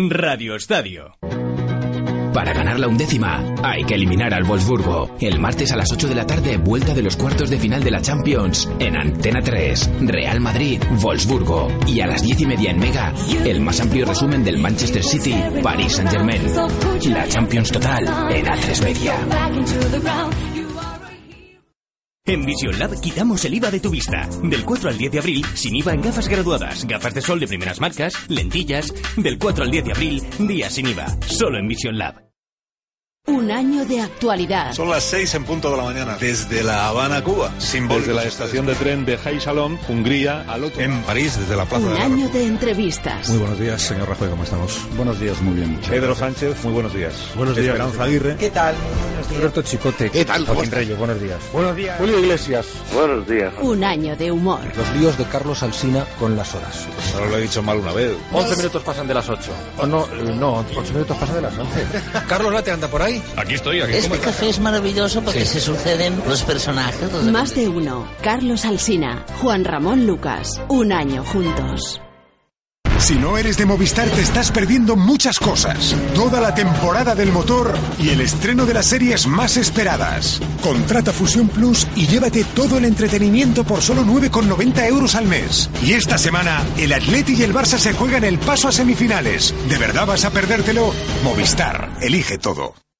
Radio Estadio. Para ganar la undécima, hay que eliminar al Wolfsburgo. El martes a las 8 de la tarde, vuelta de los cuartos de final de la Champions. En Antena 3, Real Madrid, Wolfsburgo. Y a las 10 y media en Mega, el más amplio resumen del Manchester City, Paris Saint Germain. La Champions total en A3 Media. En Vision Lab quitamos el IVA de tu vista. Del 4 al 10 de abril, sin IVA en gafas graduadas, gafas de sol de primeras marcas, lentillas. Del 4 al 10 de abril, días sin IVA. Solo en Vision Lab. Un año de actualidad. Son las 6 en punto de la mañana, desde La Habana, Cuba. Desde la estación de tren de Salom, Hungría, al otro En París, desde la plaza Un de la año de entrevistas. Muy buenos días, señor Rajoy, ¿cómo estamos? Buenos días, muy bien. muchas Pedro gracias. Sánchez, muy buenos días. Buenos días. Esperanza Aguirre. ¿Qué tal? Roberto Chicote. ¿Qué tal? ¿Cómo Joaquín? Reyes, buenos días. Buenos días. Julio Iglesias. Buenos días. Un año de humor. Los líos de Carlos Alsina con las horas. Ahora lo he dicho mal una vez. 11 minutos pasan de las 8. Oh, no, eh, no, 8 minutos pasan de las 11. Carlos Late anda por ahí. Aquí estoy, aquí Este café es maravilloso porque se suceden los personajes. los Más de uno. Carlos Alsina. Juan Ramón Lucas. Un año juntos. Si no eres de Movistar te estás perdiendo muchas cosas. Toda la temporada del motor y el estreno de las series más esperadas. Contrata Fusión Plus y llévate todo el entretenimiento por solo 9,90 euros al mes. Y esta semana el Atleti y el Barça se juegan el paso a semifinales. ¿De verdad vas a perdértelo? Movistar, elige todo.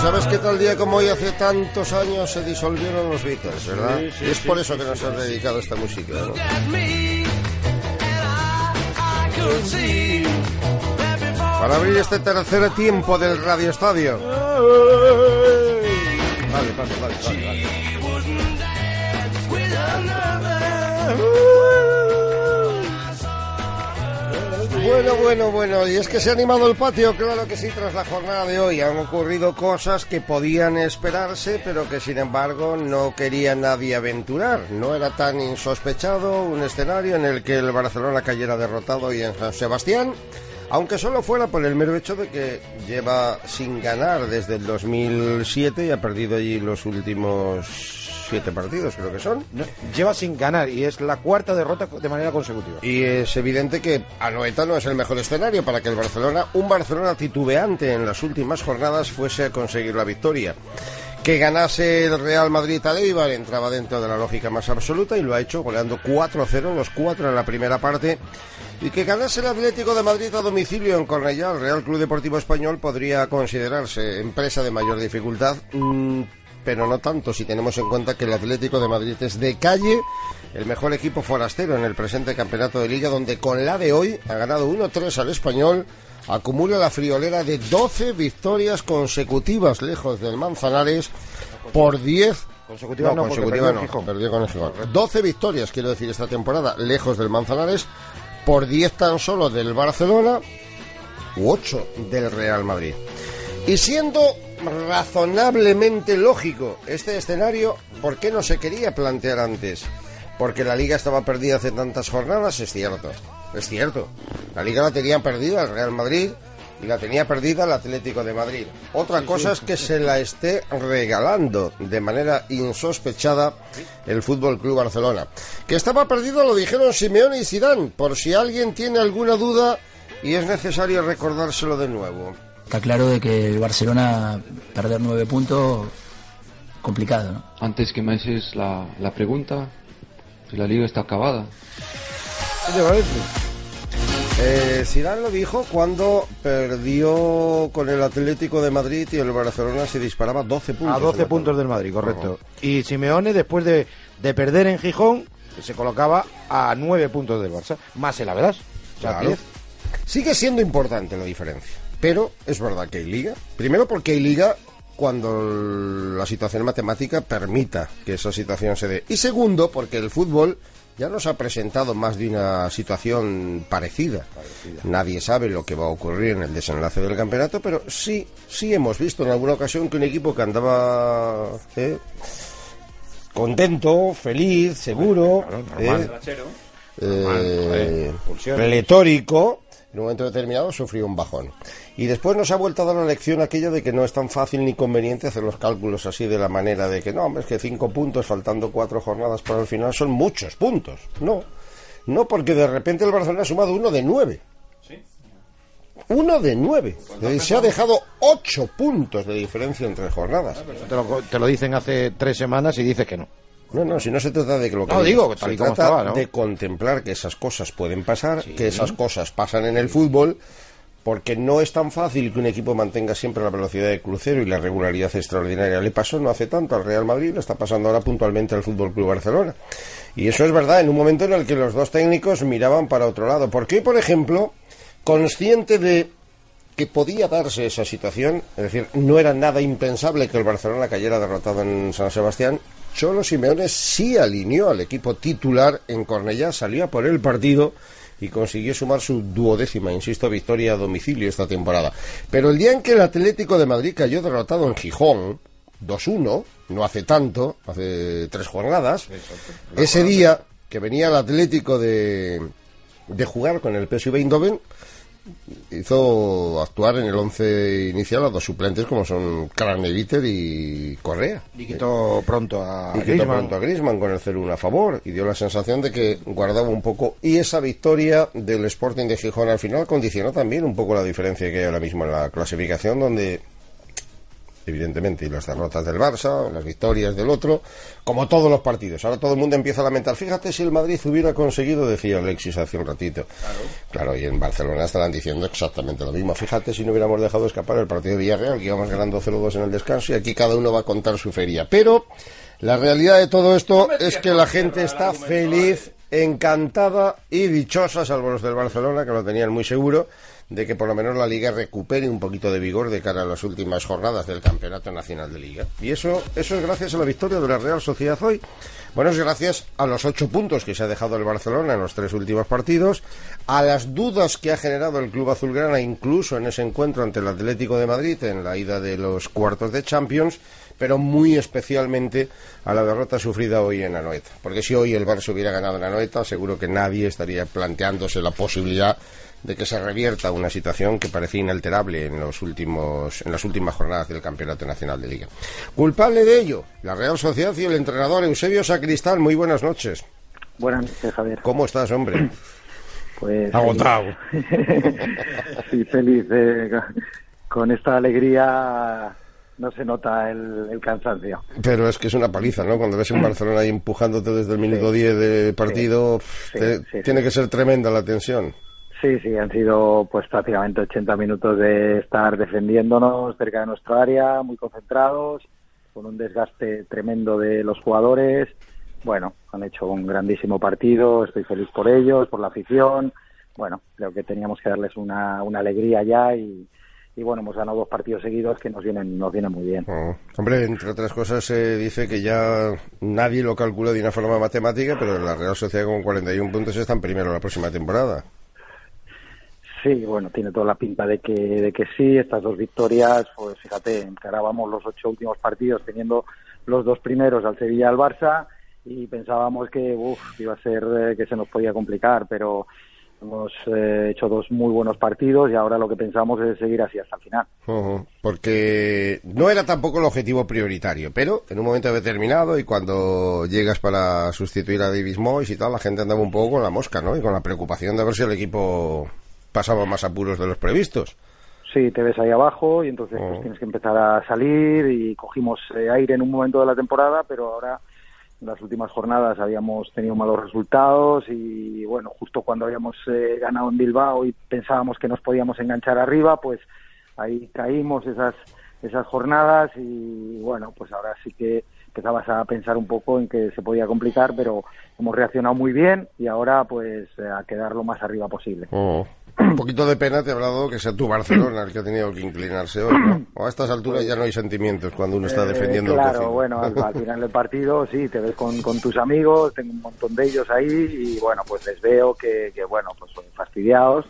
¿Sabes que tal día como hoy hace tantos años se disolvieron los Beatles, verdad? Sí, sí, y es por eso que nos has dedicado esta música, ¿no? Para abrir este tercer tiempo del Radio Estadio. Vale, vale, vale, vale, vale. Bueno, bueno, bueno, y es que se ha animado el patio, claro que sí, tras la jornada de hoy. Han ocurrido cosas que podían esperarse, pero que sin embargo no quería nadie aventurar. No era tan insospechado un escenario en el que el Barcelona cayera derrotado hoy en San Sebastián, aunque solo fuera por el mero hecho de que lleva sin ganar desde el 2007 y ha perdido allí los últimos siete partidos, creo que son. No, lleva sin ganar y es la cuarta derrota de manera consecutiva. Y es evidente que Anoeta no es el mejor escenario para que el Barcelona, un Barcelona titubeante en las últimas jornadas, fuese a conseguir la victoria. Que ganase el Real Madrid a Eibar entraba dentro de la lógica más absoluta y lo ha hecho goleando 4-0 los cuatro en la primera parte. Y que ganase el Atlético de Madrid a domicilio en Cornellá, el Real Club Deportivo Español podría considerarse empresa de mayor dificultad, mm, pero no tanto si tenemos en cuenta que el Atlético de Madrid es de calle el mejor equipo forastero en el presente campeonato de liga, donde con la de hoy ha ganado 1-3 al español, acumula la friolera de 12 victorias consecutivas lejos del Manzanares por 10 Consecutivas no, porque consecutiva no, Gijón. perdió con el Gijón. 12 victorias, quiero decir, esta temporada, lejos del Manzanares, por 10 tan solo del Barcelona, u 8 del Real Madrid. Y siendo razonablemente lógico este escenario, ¿por qué no se quería plantear antes? Porque la liga estaba perdida hace tantas jornadas, es cierto, es cierto. La liga la tenía perdida el Real Madrid y la tenía perdida el Atlético de Madrid. Otra cosa es que se la esté regalando de manera insospechada el Fútbol Club Barcelona. Que estaba perdido lo dijeron Simeone y Zidane, por si alguien tiene alguna duda y es necesario recordárselo de nuevo. Está claro de que el Barcelona perder nueve puntos complicado, ¿no? Antes que me haces la, la pregunta, si la liga está acabada. ¿Qué te parece? Eh, Zidane lo dijo cuando perdió con el Atlético de Madrid y el Barcelona se disparaba 12 puntos. A 12 puntos del Madrid, correcto. Y Simeone, después de, de perder en Gijón, se colocaba a 9 puntos del Barça, más el Avedas. O sea, Claro. 10. Sigue siendo importante la diferencia, pero es verdad que hay liga. Primero porque hay liga cuando la situación matemática permita que esa situación se dé. Y segundo porque el fútbol ya nos ha presentado más de una situación parecida. Nadie sabe lo que va a ocurrir en el desenlace del campeonato, pero sí, sí hemos visto en alguna ocasión que un equipo que andaba eh, contento, feliz, seguro, eh, eh, pletórico, en un momento determinado sufrió un bajón. Y después nos ha vuelto a dar la lección aquello de que no es tan fácil ni conveniente hacer los cálculos así de la manera de que no, hombre, es que cinco puntos faltando cuatro jornadas para el final son muchos puntos. No, no porque de repente el Barcelona ha sumado uno de nueve. Uno de nueve. Eh, Se ha dejado ocho puntos de diferencia entre jornadas. Te lo, te lo dicen hace tres semanas y dices que no. No, no, si no se trata de que lo que No, digo, tal se y como trata estaba, ¿no? de contemplar que esas cosas pueden pasar, que esas cosas pasan en el fútbol, porque no es tan fácil que un equipo mantenga siempre la velocidad de crucero y la regularidad extraordinaria. Le pasó no hace tanto al Real Madrid, le está pasando ahora puntualmente al Fútbol Club Barcelona. Y eso es verdad en un momento en el que los dos técnicos miraban para otro lado. Porque hoy, por ejemplo, consciente de que podía darse esa situación, es decir, no era nada impensable que el Barcelona cayera derrotado en San Sebastián. Cholo Simeone sí alineó al equipo titular en Cornellá, salía por el partido y consiguió sumar su duodécima, insisto, victoria a domicilio esta temporada. Pero el día en que el Atlético de Madrid cayó derrotado en Gijón, 2-1, no hace tanto, hace tres jornadas, ese día que venía el Atlético de, de jugar con el PSV Eindhoven, hizo actuar en el once inicial a dos suplentes como son Craneviter y Correa. Y quitó pronto a Y quitó pronto a Griezmann con el 0-1 a favor y dio la sensación de que guardaba un poco. Y esa victoria del Sporting de Gijón al final condicionó también un poco la diferencia que hay ahora mismo en la clasificación, donde evidentemente, y las derrotas del Barça, las victorias del otro, como todos los partidos. Ahora todo el mundo empieza a lamentar. Fíjate si el Madrid hubiera conseguido, decía Alexis hace un ratito. Claro, y en Barcelona estarán diciendo exactamente lo mismo. Fíjate si no hubiéramos dejado escapar el partido de Villarreal, que íbamos ganando 0-2 en el descanso, y aquí cada uno va a contar su feria. Pero la realidad de todo esto es que la gente está feliz, encantada y dichosa, salvo los del Barcelona, que lo tenían muy seguro, de que por lo menos la Liga recupere un poquito de vigor de cara a las últimas jornadas del Campeonato Nacional de Liga. Y eso, eso es gracias a la victoria de la Real Sociedad hoy. Bueno, es gracias a los ocho puntos que se ha dejado el Barcelona en los tres últimos partidos, a las dudas que ha generado el Club Azulgrana incluso en ese encuentro ante el Atlético de Madrid en la ida de los cuartos de Champions, pero muy especialmente a la derrota sufrida hoy en Anoeta. Porque si hoy el Barça hubiera ganado en Anoeta, seguro que nadie estaría planteándose la posibilidad de que se revierta una situación que parecía inalterable en los últimos en las últimas jornadas del Campeonato Nacional de Liga. Culpable de ello, la Real Sociedad y el entrenador Eusebio Sacristán. Muy buenas noches. Buenas noches, Javier. ¿Cómo estás, hombre? Pues Agotado. sí, feliz. eh, con esta alegría no se nota el, el cansancio. Pero es que es una paliza, ¿no? Cuando ves en Barcelona ahí empujándote desde el minuto 10 de partido, Sí, te- sí, tiene sí. que ser tremenda la tensión. Sí, sí, han sido pues prácticamente 80 minutos de estar defendiéndonos cerca de nuestra área, muy concentrados, con un desgaste tremendo de los jugadores. Bueno, han hecho un grandísimo partido, estoy feliz por ellos, por la afición. Bueno, creo que teníamos que darles una, alegría ya y, bueno, hemos ganado dos partidos seguidos que nos vienen, nos vienen muy bien. Oh. Hombre, entre otras cosas se dice que ya nadie lo calculó de una forma matemática, pero la Real Sociedad con 41 puntos está en primero la próxima temporada. Sí, bueno, tiene toda la pinta de que, de que sí. Estas dos victorias, pues fíjate, encarábamos los ocho últimos partidos teniendo los dos primeros al Sevilla y al Barça y pensábamos que uf, iba a ser eh, que se nos podía complicar, pero hemos eh, hecho dos muy buenos partidos y ahora lo que pensamos es seguir así hasta el final. Porque no era tampoco el objetivo prioritario, pero en un momento determinado y cuando llegas para sustituir a Davis Moyes y tal, la gente andaba un poco con la mosca, ¿no? Y con la preocupación de ver si el equipo pasaba más apuros de los previstos. Sí, te ves ahí abajo y entonces pues, tienes que empezar a salir y cogimos eh, aire en un momento de la temporada, pero ahora en las últimas jornadas habíamos tenido malos resultados y bueno, justo cuando habíamos eh, ganado en Bilbao y pensábamos que nos podíamos enganchar arriba, pues ahí caímos esas esas jornadas y bueno, pues ahora sí que empezabas a pensar un poco en que se podía complicar, pero hemos reaccionado muy bien y ahora pues a quedar lo más arriba posible. Oh. Un poquito de pena te habrá dado que sea tu Barcelona el que ha tenido que inclinarse hoy, ¿no? O a estas alturas ya no hay sentimientos cuando uno está Eh, defendiendo el claro, cocido. bueno, al, al final del partido sí, te ves con, con tus amigos, tengo un montón de ellos ahí y bueno, pues les veo que, que bueno, pues son fastidiados,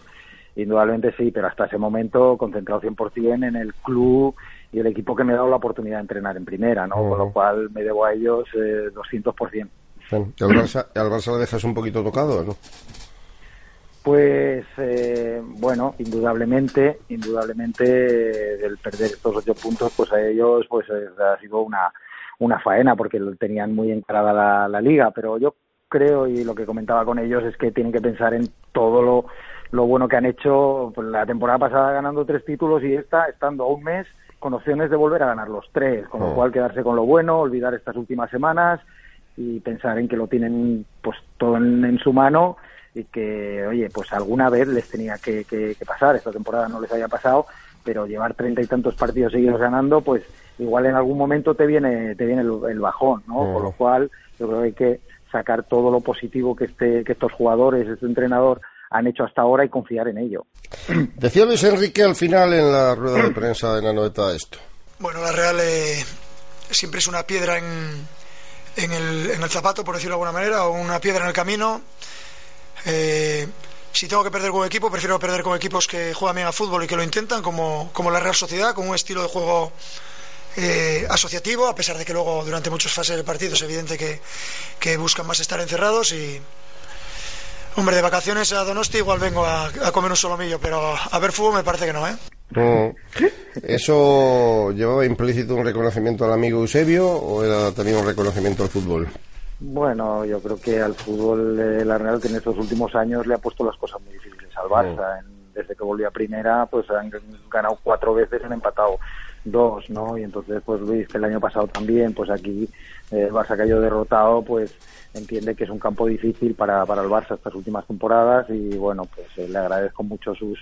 indudablemente sí, pero hasta ese momento concentrado 100% en el club y el equipo que me ha dado la oportunidad de entrenar en primera, ¿no? Con lo cual me debo a ellos eh, 200%. Bueno, ¿y al Barça, al Barça le dejas un poquito tocado, ¿no? Pues eh, bueno, indudablemente, indudablemente del perder estos ocho puntos, pues a ellos pues ha sido una, una faena porque lo tenían muy encarada la, la liga, pero yo creo y lo que comentaba con ellos es que tienen que pensar en todo lo, lo bueno que han hecho pues, la temporada pasada ganando tres títulos y esta estando a un mes con opciones de volver a ganar los tres, con lo Oh. cual quedarse con lo bueno, olvidar estas últimas semanas y pensar en que lo tienen pues todo en, en su mano y que oye pues alguna vez les tenía que, que- que pasar esta temporada no les había pasado pero llevar treinta y tantos partidos seguidos ganando pues igual en algún momento te viene te viene el, el bajón no Oh. con lo cual yo creo que hay que sacar todo lo positivo que este que estos jugadores este entrenador han hecho hasta ahora y confiar en ello Decía Luis Enrique al final en la rueda de prensa de la noeta esto. Bueno, la Real eh, siempre es una piedra en, en, el, en el zapato, por decirlo de alguna manera, o una piedra en el camino. Eh, si tengo que perder con equipo, prefiero perder con equipos que juegan bien a fútbol y que lo intentan, como, como la Real Sociedad, con un estilo de juego eh, asociativo, a pesar de que luego durante muchas fases del partido es evidente que, buscan más estar encerrados y... Hombre, de vacaciones a Donosti igual vengo a, a comer un solomillo, pero a ver fútbol me parece que no, ¿eh? No. ¿Eso llevaba implícito un reconocimiento al amigo Eusebio o era también un reconocimiento al fútbol? Bueno, yo creo que al fútbol eh, la Real que en estos últimos años le ha puesto las cosas muy difíciles al Barça. Desde que volvió a primera, pues han ganado cuatro veces, han empatado dos, ¿no? Y entonces, pues Luis, que el año pasado también, pues aquí eh, el Barça cayó derrotado, pues entiende que es un campo difícil para, para el Barça estas últimas temporadas y bueno, pues eh, le agradezco mucho sus,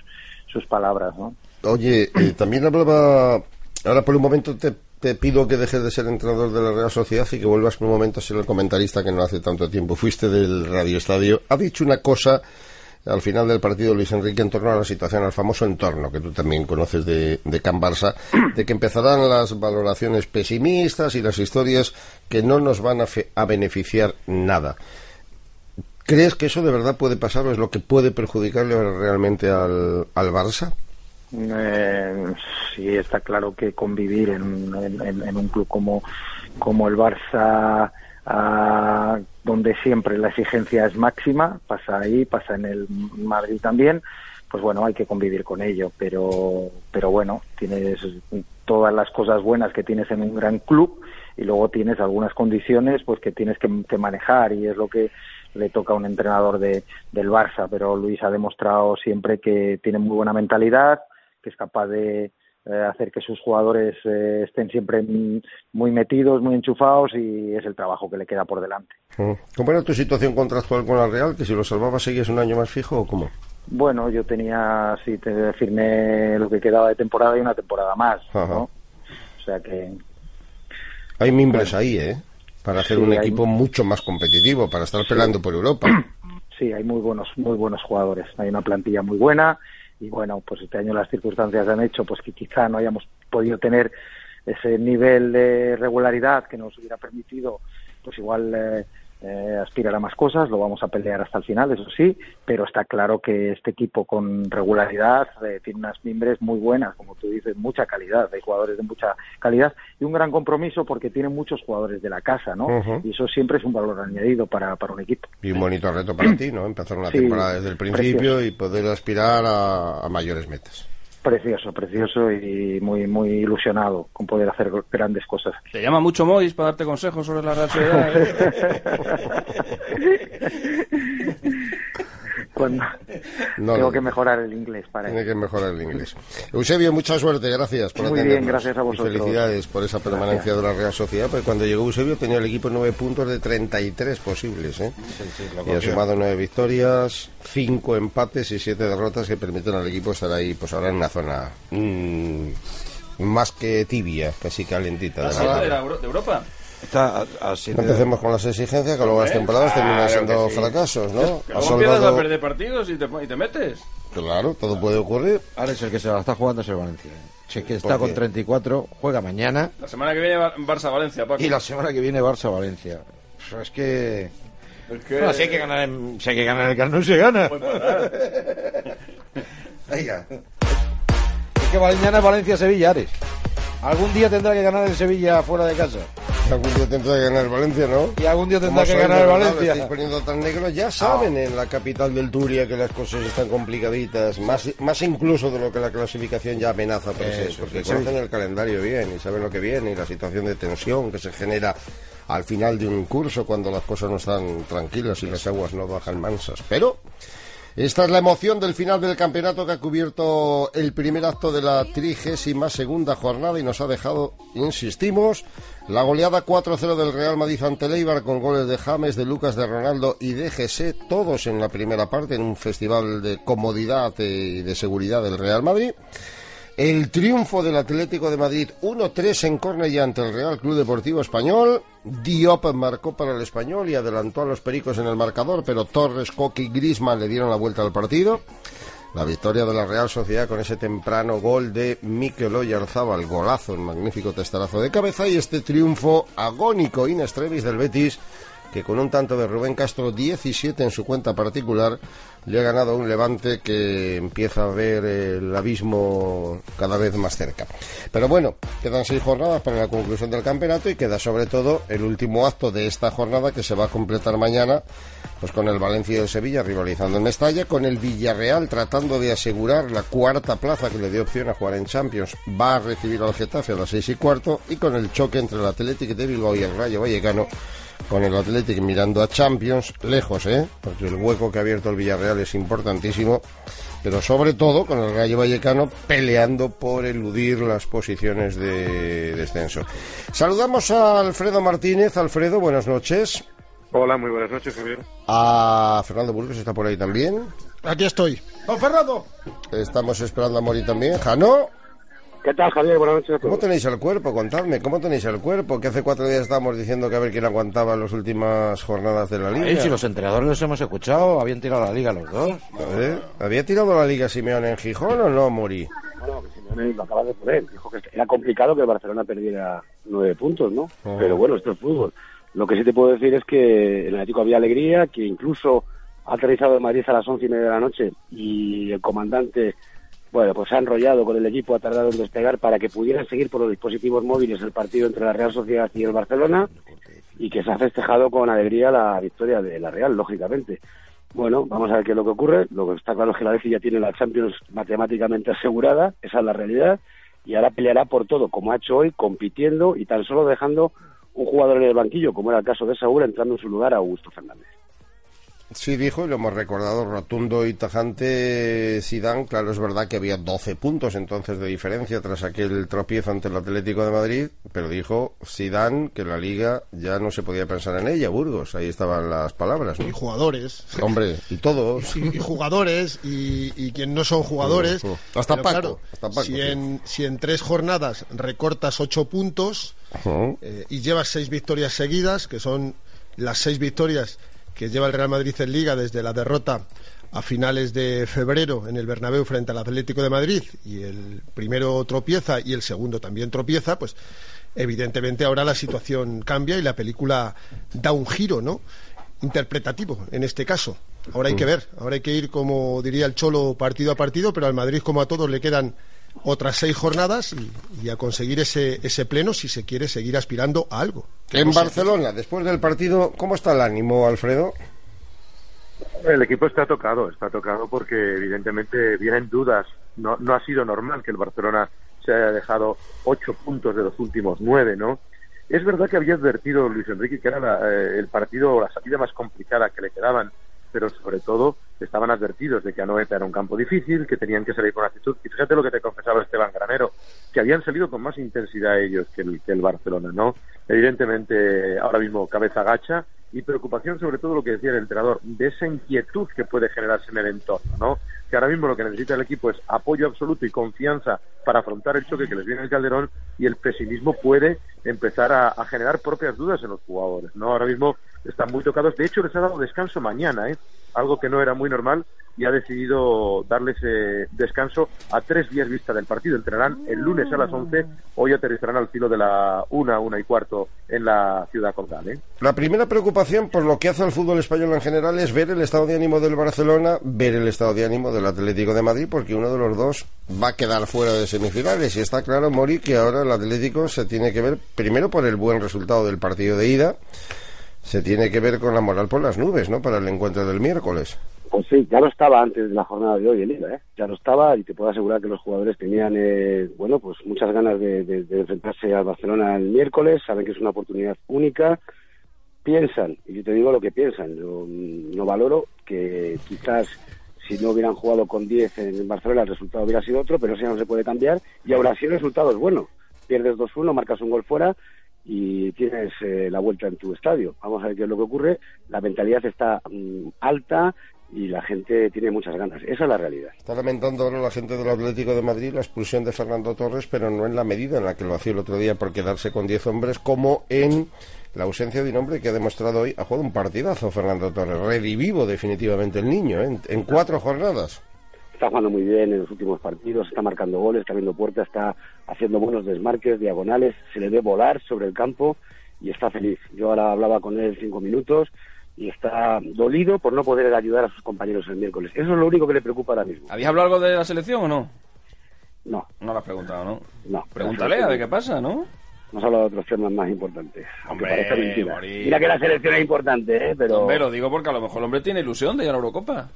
sus palabras, ¿no? Oye, eh, también hablaba, ahora por un momento te, te pido que dejes de ser entrenador de la Real Sociedad y que vuelvas por un momento a ser el comentarista que no hace tanto tiempo fuiste del Radio Estadio. Ha dicho una cosa al final del partido Luis Enrique en torno a la situación, al famoso entorno que tú también conoces de, de Can Barça, de que empezarán las valoraciones pesimistas y las historias que no nos van a, fe- a beneficiar nada. ¿Crees que eso de verdad puede pasar o es lo que puede perjudicarle realmente al, al Barça? Eh, sí, está claro que convivir en, un club como, como el Barça, ah, donde siempre la exigencia es máxima, pasa ahí, pasa en el Madrid también, pues bueno, hay que convivir con ello, pero, pero bueno, tienes todas las cosas buenas que tienes en un gran club y luego tienes algunas condiciones pues que tienes que, que manejar y es lo que le toca a un entrenador de, del Barça, pero Luis ha demostrado siempre que tiene muy buena mentalidad, que es capaz de eh, hacer que sus jugadores eh, estén siempre muy metidos, muy enchufados y es el trabajo que le queda por delante. Mm. ¿Cómo era tu situación contractual con la Real? ¿Que si lo salvabas seguías un año más fijo o cómo? Bueno, yo tenía, sí, te firmé lo que quedaba de temporada y una temporada más, Ajá. ¿no? O sea que Hay mimbres ahí, ¿eh? Para hacer Sí, un hay- equipo mucho más competitivo, para estar peleando por Europa. sí, hay muy buenos, muy buenos jugadores. Hay una plantilla muy buena y bueno, pues este año las circunstancias han hecho pues que quizá no hayamos podido tener ese nivel de regularidad que nos hubiera permitido pues igual eh, eh, aspirar a más cosas, lo vamos a pelear hasta el final, eso sí, pero está claro que este equipo con regularidad eh, tiene unas mimbres muy buenas, como tú dices, mucha calidad, hay jugadores de mucha calidad y un gran compromiso porque tiene muchos jugadores de la casa, ¿no? Y eso siempre es un valor añadido para, para un equipo. Y un bonito reto para ti, ¿no? Empezar una Sí, temporada desde el principio precioso. y poder aspirar a, a mayores metas. Precioso, precioso y muy muy ilusionado con poder hacer grandes cosas. Te llama mucho Mois para darte consejos sobre la Real Sociedad. Cuando No, tengo no. que mejorar el inglés para Tiene que mejorar el inglés. Eusebio, mucha suerte, gracias por Muy bien, gracias a Y vosotros. felicidades por esa permanencia de la Real Sociedad, porque cuando llegó Eusebio tenía el equipo nueve puntos de 33 posibles, ¿eh? lo y ha sumado nueve victorias, cinco empates y siete derrotas que permiten al equipo estar ahí, pues ahora en una zona mm, más que tibia, casi calentita. de ¿Has la sido tabla. de, la Euro- de Europa? Está a, a siete- No empecemos con las exigencias, que luego las temporadas terminan Claro siendo que sí. fracasos, ¿no? Que Ha luego empiezas a soldado- perder partidos y te, y te metes. Claro, todo puede ocurrir. Alex, el que se la está jugando es el Valencia. Sí, que está con 34, juega mañana La semana que viene Bar- Barça-Valencia, Paco. y la semana que viene Barça-Valencia. O sea, es que... Es que- Bueno, si hay que ganar, en- si hay que ganar el Camp se gana. Pues. Venga. Es que mañana es Valencia-Sevilla, Ares. Algún día tendrá que ganar el Sevilla fuera de casa. Algún día tendrá que ganar Valencia, ¿no? Y algún día tendrá que ganar Valencia. estáis poniendo tan negro, ya saben en la capital del Turia que las cosas están complicaditas, más, más incluso de lo que la clasificación ya amenaza por ser, porque sí. conocen el calendario bien y saben lo que viene y la situación de tensión que se genera al final de un curso cuando las cosas no están tranquilas y las aguas no bajan mansas. Pero esta es la emoción del final del campeonato que ha cubierto el primer acto de la trigésima segunda jornada y nos ha dejado, insistimos, la goleada 4-0 del Real Madrid ante el Eibar con goles de James, de Lucas, de Ronaldo y de GC, todos en la primera parte en un festival de comodidad y de seguridad del Real Madrid. El triunfo del Atlético de Madrid 1-3 en Cornellá ante el Real Club Deportivo Español. Diop marcó para el Español y adelantó a los Pericos en el marcador, pero Torres, Coqui y Grisman le dieron la vuelta al partido. La victoria de la Real Sociedad con ese temprano gol de Mikel Oyarzábal, golazo, un magnífico testarazo de cabeza y este triunfo agónico in extremis del Betis que con un tanto de Rubén Castro 17 en su cuenta particular le ha ganado un Levante que empieza a ver el abismo cada vez más cerca. Pero bueno, quedan seis jornadas para la conclusión del campeonato y queda sobre todo el último acto de esta jornada que se va a completar mañana pues con el Valencia el Sevilla rivalizando en Mestalla, con el Villarreal tratando de asegurar la cuarta plaza que le dio opción a jugar en Champions, va a recibir al Getafe a las seis y cuarto y con el choque entre el Atlético de Bilbao y el Rayo Vallecano con el Athletic mirando a Champions, lejos, ¿eh? Porque el hueco que ha abierto el Villarreal es importantísimo, pero sobre todo con el Rayo Vallecano peleando por eludir las posiciones de descenso. Saludamos a Alfredo Martínez. Alfredo, buenas noches. Hola, muy buenas noches, Javier. A Fernando Burgos está por ahí también. Aquí estoy. ¡Don Fernando! Estamos esperando a Mori también. Jano. ¿Qué tal, Javier? Buenas noches a ¿Cómo tenéis el cuerpo? Contadme, ¿cómo tenéis el cuerpo? Que hace cuatro días estábamos diciendo que a ver quién aguantaba las últimas jornadas de la liga. Ay, si los entrenadores los hemos escuchado, habían tirado la liga los dos. ¿Eh? ¿Había tirado la liga Simeone en Gijón o no, Mori? Bueno, que Simeone lo acaba de poner. Dijo que era complicado que el Barcelona perdiera nueve puntos, ¿no? Oh. Pero bueno, esto es fútbol. Lo que sí te puedo decir es que en el Atlético había alegría, que incluso ha aterrizado en Madrid a las once y media de la noche y el comandante, bueno, pues se ha enrollado con el equipo, ha tardado en despegar para que pudieran seguir por los dispositivos móviles el partido entre la Real Sociedad y el Barcelona y que se ha festejado con alegría la victoria de la Real, lógicamente. Bueno, vamos a ver qué es lo que ocurre. Lo que está claro es que la Leti ya tiene la Champions matemáticamente asegurada, esa es la realidad, y ahora peleará por todo, como ha hecho hoy, compitiendo y tan solo dejando un jugador en el banquillo, como era el caso de Saúl, entrando en su lugar a Augusto Fernández. Sí, dijo, y lo hemos recordado, rotundo y tajante Zidane. Claro, es verdad que había 12 puntos entonces de diferencia tras aquel tropiezo ante el Atlético de Madrid, pero dijo Zidane que la Liga ya no se podía pensar en ella, Burgos. Ahí estaban las palabras, ¿no? Y jugadores. Hombre, y todos. Y, y jugadores, y, y quien no son jugadores. Uh, uh. Hasta Paco, claro, hasta Paco, si, sí. en, si en tres jornadas recortas ocho puntos Ujú. eh, y llevas seis victorias seguidas, que son las seis victorias que lleva el Real Madrid en Liga desde la derrota a finales de febrero en el Bernabéu frente al Atlético de Madrid y el primero tropieza y el segundo también tropieza, pues evidentemente ahora la situación cambia y la película da un giro, ¿no? interpretativo en este caso. Ahora hay que ver, ahora hay que ir, como diría el Cholo, partido a partido, pero al Madrid, como a todos, le quedan otras seis jornadas y, y a conseguir ese, ese pleno si se quiere seguir aspirando a algo. En Barcelona, después del partido, ¿cómo está el ánimo, Alfredo? El equipo está tocado, está tocado porque evidentemente vienen dudas. No, no ha sido normal que el Barcelona se haya dejado ocho puntos de los últimos nueve, ¿no? Es verdad que había advertido Luis Enrique que era la- eh, el partido o la salida más complicada que le quedaban, pero sobre todo estaban advertidos de que Anoeta era un campo difícil, que tenían que salir con actitud. Y fíjate lo que te confesaba Esteban Granero, que habían salido con más intensidad ellos que el, que el Barcelona, ¿no? Evidentemente, ahora mismo cabeza gacha y preocupación sobre todo lo que decía el entrenador, de esa inquietud que puede generarse en el entorno, ¿no? que ahora mismo lo que necesita el equipo es apoyo absoluto y confianza para afrontar el choque que les viene el Calderón y el pesimismo puede empezar a, generar propias dudas en los jugadores. no Ahora mismo están muy tocados. De hecho, les ha dado descanso mañana, ¿eh? algo que no era muy normal, y ha decidido darles eh, descanso a tres días vista del partido. Entrenarán el lunes a las 11, hoy aterrizarán al filo de la una, una y cuarto en la ciudad condal. ¿eh? La primera preocupación por lo que hace el fútbol español en general es ver el estado de ánimo del Barcelona, ver el estado de ánimo del Atlético de Madrid, porque uno de los dos va a quedar fuera de semifinales. Y está claro, Mori, que ahora el Atlético se tiene que ver primero por el buen resultado del partido de ida se tiene que ver con la moral por las nubes, ¿no? Para el encuentro del miércoles. Pues sí, ya lo estaba antes de la jornada de hoy en Liga, ¿eh? Ya lo estaba y te puedo asegurar que los jugadores tenían, eh, bueno, pues muchas ganas de, enfrentarse al Barcelona el miércoles, saben que es una oportunidad única, piensan, y yo te digo lo que piensan, yo no valoro que quizás si no hubieran jugado con 10 en Barcelona el resultado hubiera sido otro, pero eso ya no se puede cambiar y ahora sí el resultado es bueno. Pierdes 2-1, marcas un gol fuera y tienes eh, la vuelta en tu estadio. Vamos a ver qué es lo que ocurre. La mentalidad está mm, alta y la gente tiene muchas ganas. Esa es la realidad. Está lamentando ahora la gente del Atlético de Madrid la expulsión de Fernando Torres, pero no en la medida en la que lo hacía el otro día por quedarse con 10 hombres, como en la ausencia de un hombre que ha demostrado hoy, ha jugado un partidazo Fernando Torres. Redivivo definitivamente el niño, ¿eh? en cuatro jornadas está jugando muy bien en los últimos partidos, está marcando goles, está abriendo puertas, está haciendo buenos desmarques, diagonales, se le ve volar sobre el campo y está feliz. Yo ahora hablaba con él cinco minutos y está dolido por no poder ayudar a sus compañeros el miércoles. Eso es lo único que le preocupa ahora mismo. ¿Habías hablado algo de la selección o no? No. No lo has preguntado, ¿no? No. Pregúntale a ver qué pasa, ¿no? Hemos hablado de otros temas más importantes. Hombre, parece mentira. Mira que la selección es importante, ¿eh? Pero... Hombre, lo digo porque a lo mejor el hombre tiene ilusión de ir a la Eurocopa.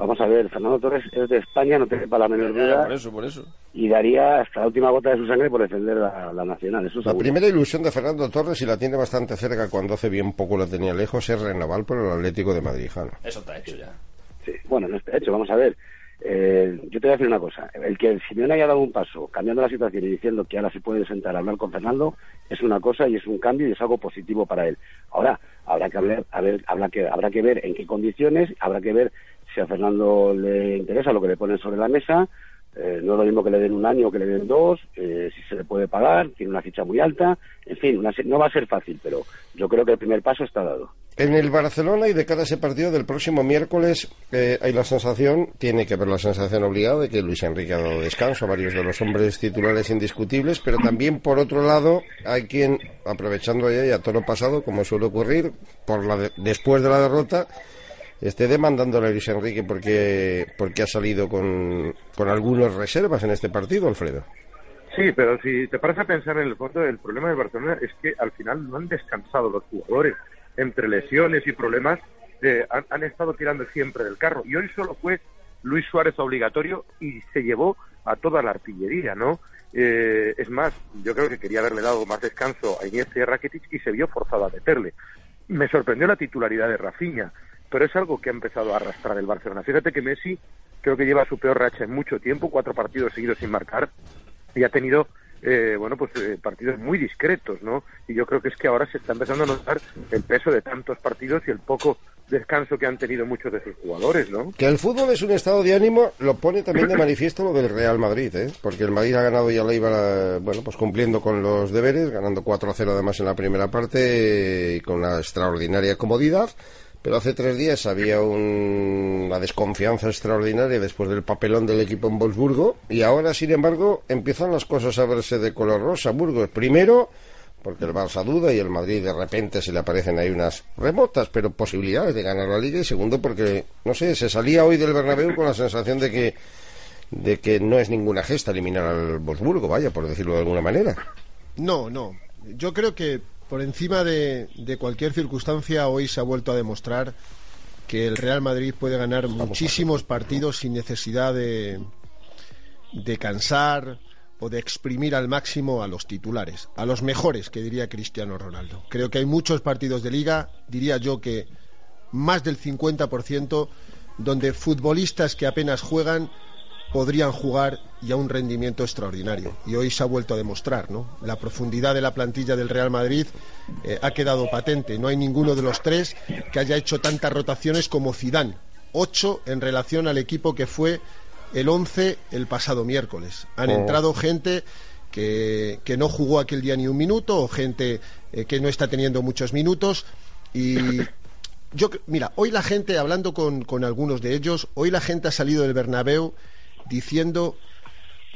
Vamos a ver, Fernando Torres es de España, no tiene para la menor duda. Por eso, por eso. Y daría hasta la última gota de su sangre por defender la, la nacional. Eso la primera ilusión de Fernando Torres, y la tiene bastante cerca cuando hace bien poco la tenía lejos, es renovar por el Atlético de Madrid. Jano. Eso está hecho ya. Sí, bueno, no está hecho. Vamos a ver. Eh, yo te voy a decir una cosa. El que el Simeone haya dado un paso, cambiando la situación y diciendo que ahora se puede sentar a hablar con Fernando, es una cosa y es un cambio y es algo positivo para él. Ahora, habrá que, hablar, a ver, habrá que, habrá que ver en qué condiciones, habrá que ver si a Fernando le interesa lo que le ponen sobre la mesa, eh, no es lo mismo que le den un año o que le den dos, eh, si se le puede pagar, tiene una ficha muy alta, en fin, no va a ser fácil, pero yo creo que el primer paso está dado. En el Barcelona y de cara a ese partido del próximo miércoles eh, hay la sensación, tiene que haber la sensación obligada de que Luis Enrique ha dado descanso a varios de los hombres titulares indiscutibles, pero también por otro lado hay quien, aprovechando ya, ya todo lo pasado, como suele ocurrir, por la después de la derrota, esté demandando a Luis Enrique porque, porque ha salido con, con algunas reservas en este partido, Alfredo. Sí, pero si te paras a pensar en el fondo, el problema de Barcelona es que al final no han descansado los jugadores. Entre lesiones y problemas, eh, han, estado tirando siempre del carro. Y hoy solo fue Luis Suárez obligatorio y se llevó a toda la artillería, ¿no? Eh, es más, yo creo que quería haberle dado más descanso a Iniesta y a y se vio forzado a meterle. Me sorprendió la titularidad de Rafinha pero es algo que ha empezado a arrastrar el Barcelona. Fíjate que Messi creo que lleva su peor racha en mucho tiempo, cuatro partidos seguidos sin marcar, y ha tenido eh, bueno, pues eh, partidos muy discretos, ¿no? Y yo creo que es que ahora se está empezando a notar el peso de tantos partidos y el poco descanso que han tenido muchos de sus jugadores, ¿no? Que el fútbol es un estado de ánimo lo pone también de manifiesto lo del Real Madrid, ¿eh? Porque el Madrid ha ganado ya la iba, bueno, pues cumpliendo con los deberes, ganando 4-0 además en la primera parte y con una extraordinaria comodidad pero hace tres días había una desconfianza extraordinaria después del papelón del equipo en Wolfsburgo y ahora, sin embargo, empiezan las cosas a verse de color rosa. Burgos, primero, porque el Barça duda y el Madrid de repente se le aparecen ahí unas remotas, pero posibilidades de ganar la liga. Y segundo, porque, no sé, se salía hoy del Bernabéu con la sensación de que, de que no es ninguna gesta eliminar al Wolfsburgo, vaya, por decirlo de alguna manera. No, no. Yo creo que por encima de, cualquier circunstancia, hoy se ha vuelto a demostrar que el Real Madrid puede ganar muchísimos partidos sin necesidad de, de cansar o de exprimir al máximo a los titulares, a los mejores, que diría Cristiano Ronaldo. Creo que hay muchos partidos de liga, diría yo que más del 50%, donde futbolistas que apenas juegan podrían jugar y a un rendimiento extraordinario. Y hoy se ha vuelto a demostrar, ¿no? La profundidad de la plantilla del Real Madrid eh, ha quedado patente. No hay ninguno de los tres que haya hecho tantas rotaciones como Zidane 8 en relación al equipo que fue el 11 el pasado miércoles. Han Oh. entrado gente que, que no jugó aquel día ni un minuto o gente eh, que no está teniendo muchos minutos y yo mira hoy la gente hablando con, con algunos de ellos hoy la gente ha salido del Bernabéu diciendo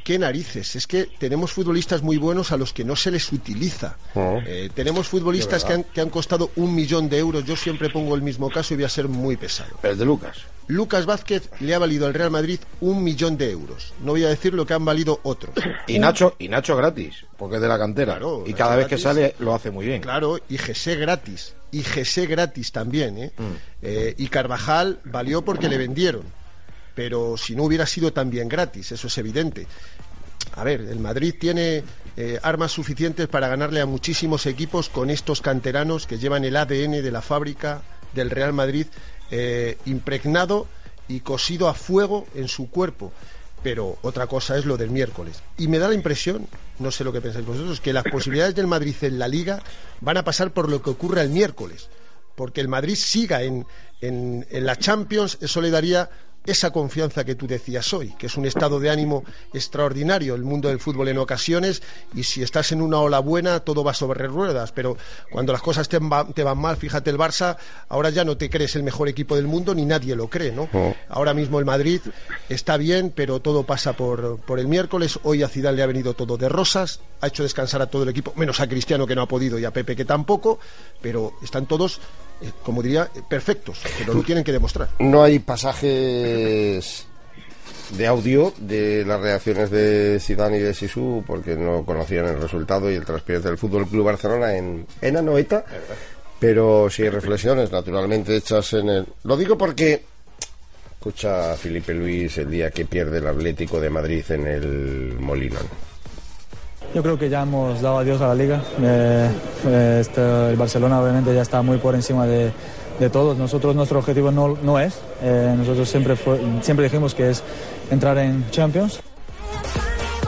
qué narices es que tenemos futbolistas muy buenos a los que no se les utiliza Oh. Eh, tenemos futbolistas que han, que han costado un millón de euros yo siempre pongo el mismo caso y voy a ser muy pesado El de Lucas. Lucas Vázquez le ha valido al Real Madrid un millón de euros. No voy a decir lo que han valido otros. Y Nacho, y Nacho gratis, porque es de la cantera. Claro, y cada vez que sale lo hace muy bien. Claro, y Gesé gratis. Y Gesé gratis también, ¿eh? Mm. Eh, y Carvajal valió porque le vendieron. Pero si no hubiera sido también gratis, eso es evidente. A ver, el Madrid tiene eh, armas suficientes para ganarle a muchísimos equipos con estos canteranos que llevan el ADN de la fábrica del Real Madrid eh, impregnado y cosido a fuego en su cuerpo. Pero otra cosa es lo del miércoles. Y me da la impresión, no sé lo que pensáis vosotros, que las posibilidades del Madrid en la liga van a pasar por lo que ocurra el miércoles. Porque el Madrid siga en, en, en la Champions, eso le daría esa confianza que tú decías hoy, que es un estado de ánimo extraordinario el mundo del fútbol en ocasiones y si estás en una ola buena todo va sobre ruedas, pero cuando las cosas te, va- te van mal, fíjate el Barça, ahora ya no te crees el mejor equipo del mundo ni nadie lo cree, ¿no? Oh. Ahora mismo el Madrid está bien, pero todo pasa por, por el miércoles, hoy a Zidane le ha venido todo de rosas, ha hecho descansar a todo el equipo, menos a Cristiano que no ha podido y a Pepe que tampoco, pero están todos, como diría, perfectos, pero lo tienen que demostrar. No hay pasajes de audio de las reacciones de Zidane y de Sisu porque no conocían el resultado y el transpirencia del Fútbol Club Barcelona en, en Anoeta. Pero sí hay reflexiones, naturalmente, hechas en el. Lo digo porque. Escucha a Felipe Luis el día que pierde el Atlético de Madrid en el Molinón. Yo creo que ya hemos dado adiós a la liga. Eh, eh, este- el Barcelona obviamente ya está muy por encima de, todos. Nosotros nuestro objetivo no, no es. eh, nosotros siempre, fue- siempre dijimos que es entrar en Champions.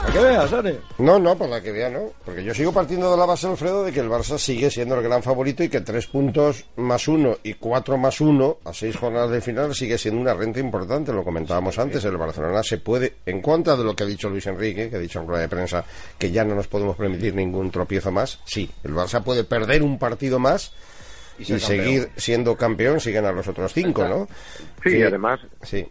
Para que veas, Sane. No, no, para que vea, no. Porque yo sigo partiendo de la base, Alfredo, de que el Barça sigue siendo el gran favorito y que tres puntos más uno y cuatro más uno a seis jornadas de final sigue siendo una renta importante. Lo comentábamos antes, el Barcelona se puede, en contra de lo que ha dicho Luis Enrique, que ha dicho en rueda de prensa que ya no nos podemos permitir ningún tropiezo más. Sí, el Barça puede perder un partido más Y y, seguir siendo campeón si ganan los otros cinco, ¿no? Sí, y además Sí.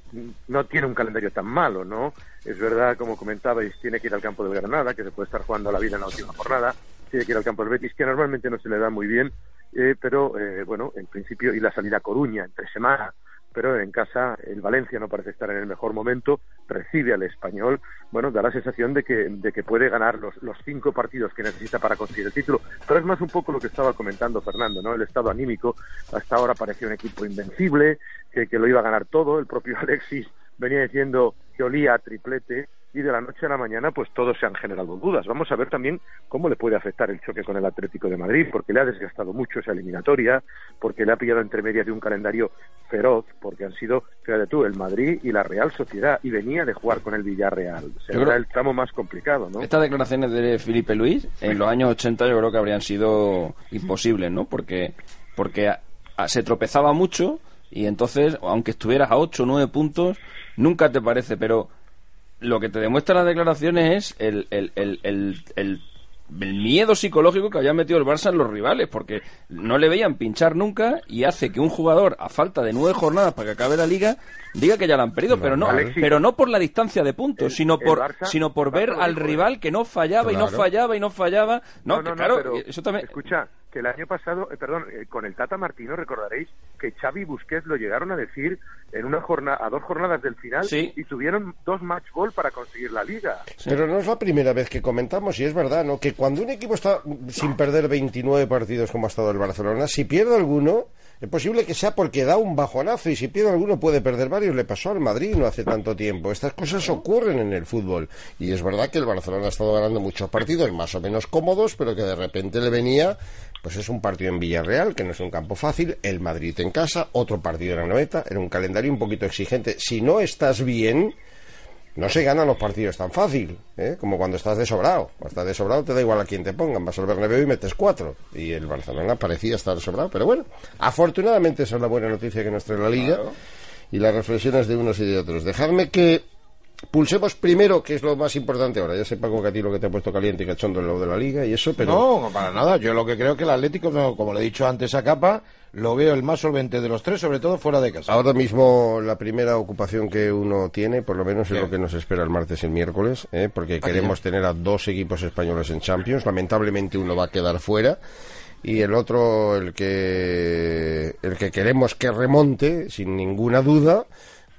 no tiene un calendario tan malo, ¿no? Es verdad, como comentabais, tiene que ir al campo del Granada, que se puede estar jugando la vida en la última jornada, tiene que ir al campo del Betis, que normalmente no se le da muy bien, eh, pero eh, bueno, en principio, y la salida a Coruña entre semana, pero en casa el Valencia no parece estar en el mejor momento, recibe al español, bueno, da la sensación de que, de que puede ganar los, los cinco partidos que necesita para conseguir el título, pero es más un poco lo que estaba comentando Fernando, ¿no? El estado anímico, hasta ahora parecía un equipo invencible, que, que lo iba a ganar todo, el propio Alexis venía diciendo que olía a triplete y de la noche a la mañana pues todos se han generado dudas. Vamos a ver también cómo le puede afectar el choque con el Atlético de Madrid, porque le ha desgastado mucho esa eliminatoria, porque le ha pillado entre medias de un calendario feroz, porque han sido, fíjate tú, el Madrid y la Real Sociedad, y venía de jugar con el Villarreal. Será el tramo más complicado, ¿no? Estas declaraciones de Felipe Luis en los años 80 yo creo que habrían sido imposibles, ¿no? Porque, porque a- a- se tropezaba mucho y entonces, aunque estuvieras a 8 o 9 puntos, nunca te parece, pero lo que te demuestran las declaraciones es el, el, el, el, el- el miedo psicológico que había metido el Barça en los rivales, porque no le veían pinchar nunca y hace que un jugador, a falta de nueve jornadas para que acabe la liga, diga que ya la han perdido, pero no, Alexis. pero no por la distancia de puntos, sino por, Barça- sino por ver al ¿eh? rival que no fallaba y no fallaba y no fallaba. No, No, no, que no, claro, pero eso también. Escucha, que el año pasado, eh, perdón, eh, con el Tata Martino recordaréis que Xavi y Busquets lo llegaron a decir en una jornada, a dos jornadas del final Sí. y tuvieron dos match ball para conseguir la liga. Pero no es la primera vez que comentamos, y es verdad, ¿no? Que cuando un equipo está sin perder 29 partidos como ha estado el Barcelona, si pierde alguno, es posible que sea porque da un bajonazo, y si pierde alguno puede perder varios. Le pasó al Madrid no hace tanto tiempo. Estas cosas ocurren en el fútbol. Y es verdad que el Barcelona ha estado ganando muchos partidos más o menos cómodos, pero que de repente le venía, pues es un partido en Villarreal, que no es un campo fácil, el Madrid en casa, otro partido en la Noeta, era un calendario un poquito exigente. Si no estás bien, no se ganan los partidos tan fácil, ¿eh? como cuando estás de sobrado. Cuando estás de sobrado te da igual a quién te pongan, vas al Bernabéu y metes cuatro. Y el Barcelona parecía estar sobrado, pero bueno, afortunadamente esa es la buena noticia que nos trae la Liga. y las reflexiones de unos y de otros. Dejadme que pulsemos primero, que es lo más importante ahora. Ya sé, Paco, que a ti lo que te ha puesto caliente y cachondo en lo de la liga y eso, pero... No, para nada. Yo lo que creo que el Atlético, como le he dicho antes a Capa, lo veo el más solvente de los tres, sobre todo fuera de casa. Ahora mismo la primera ocupación que uno tiene, por lo menos es lo que nos espera el martes y el miércoles, ¿eh? porque queremos tener a dos equipos españoles en Champions. Lamentablemente uno va a quedar fuera y el otro, el que, el que queremos que remonte, sin ninguna duda,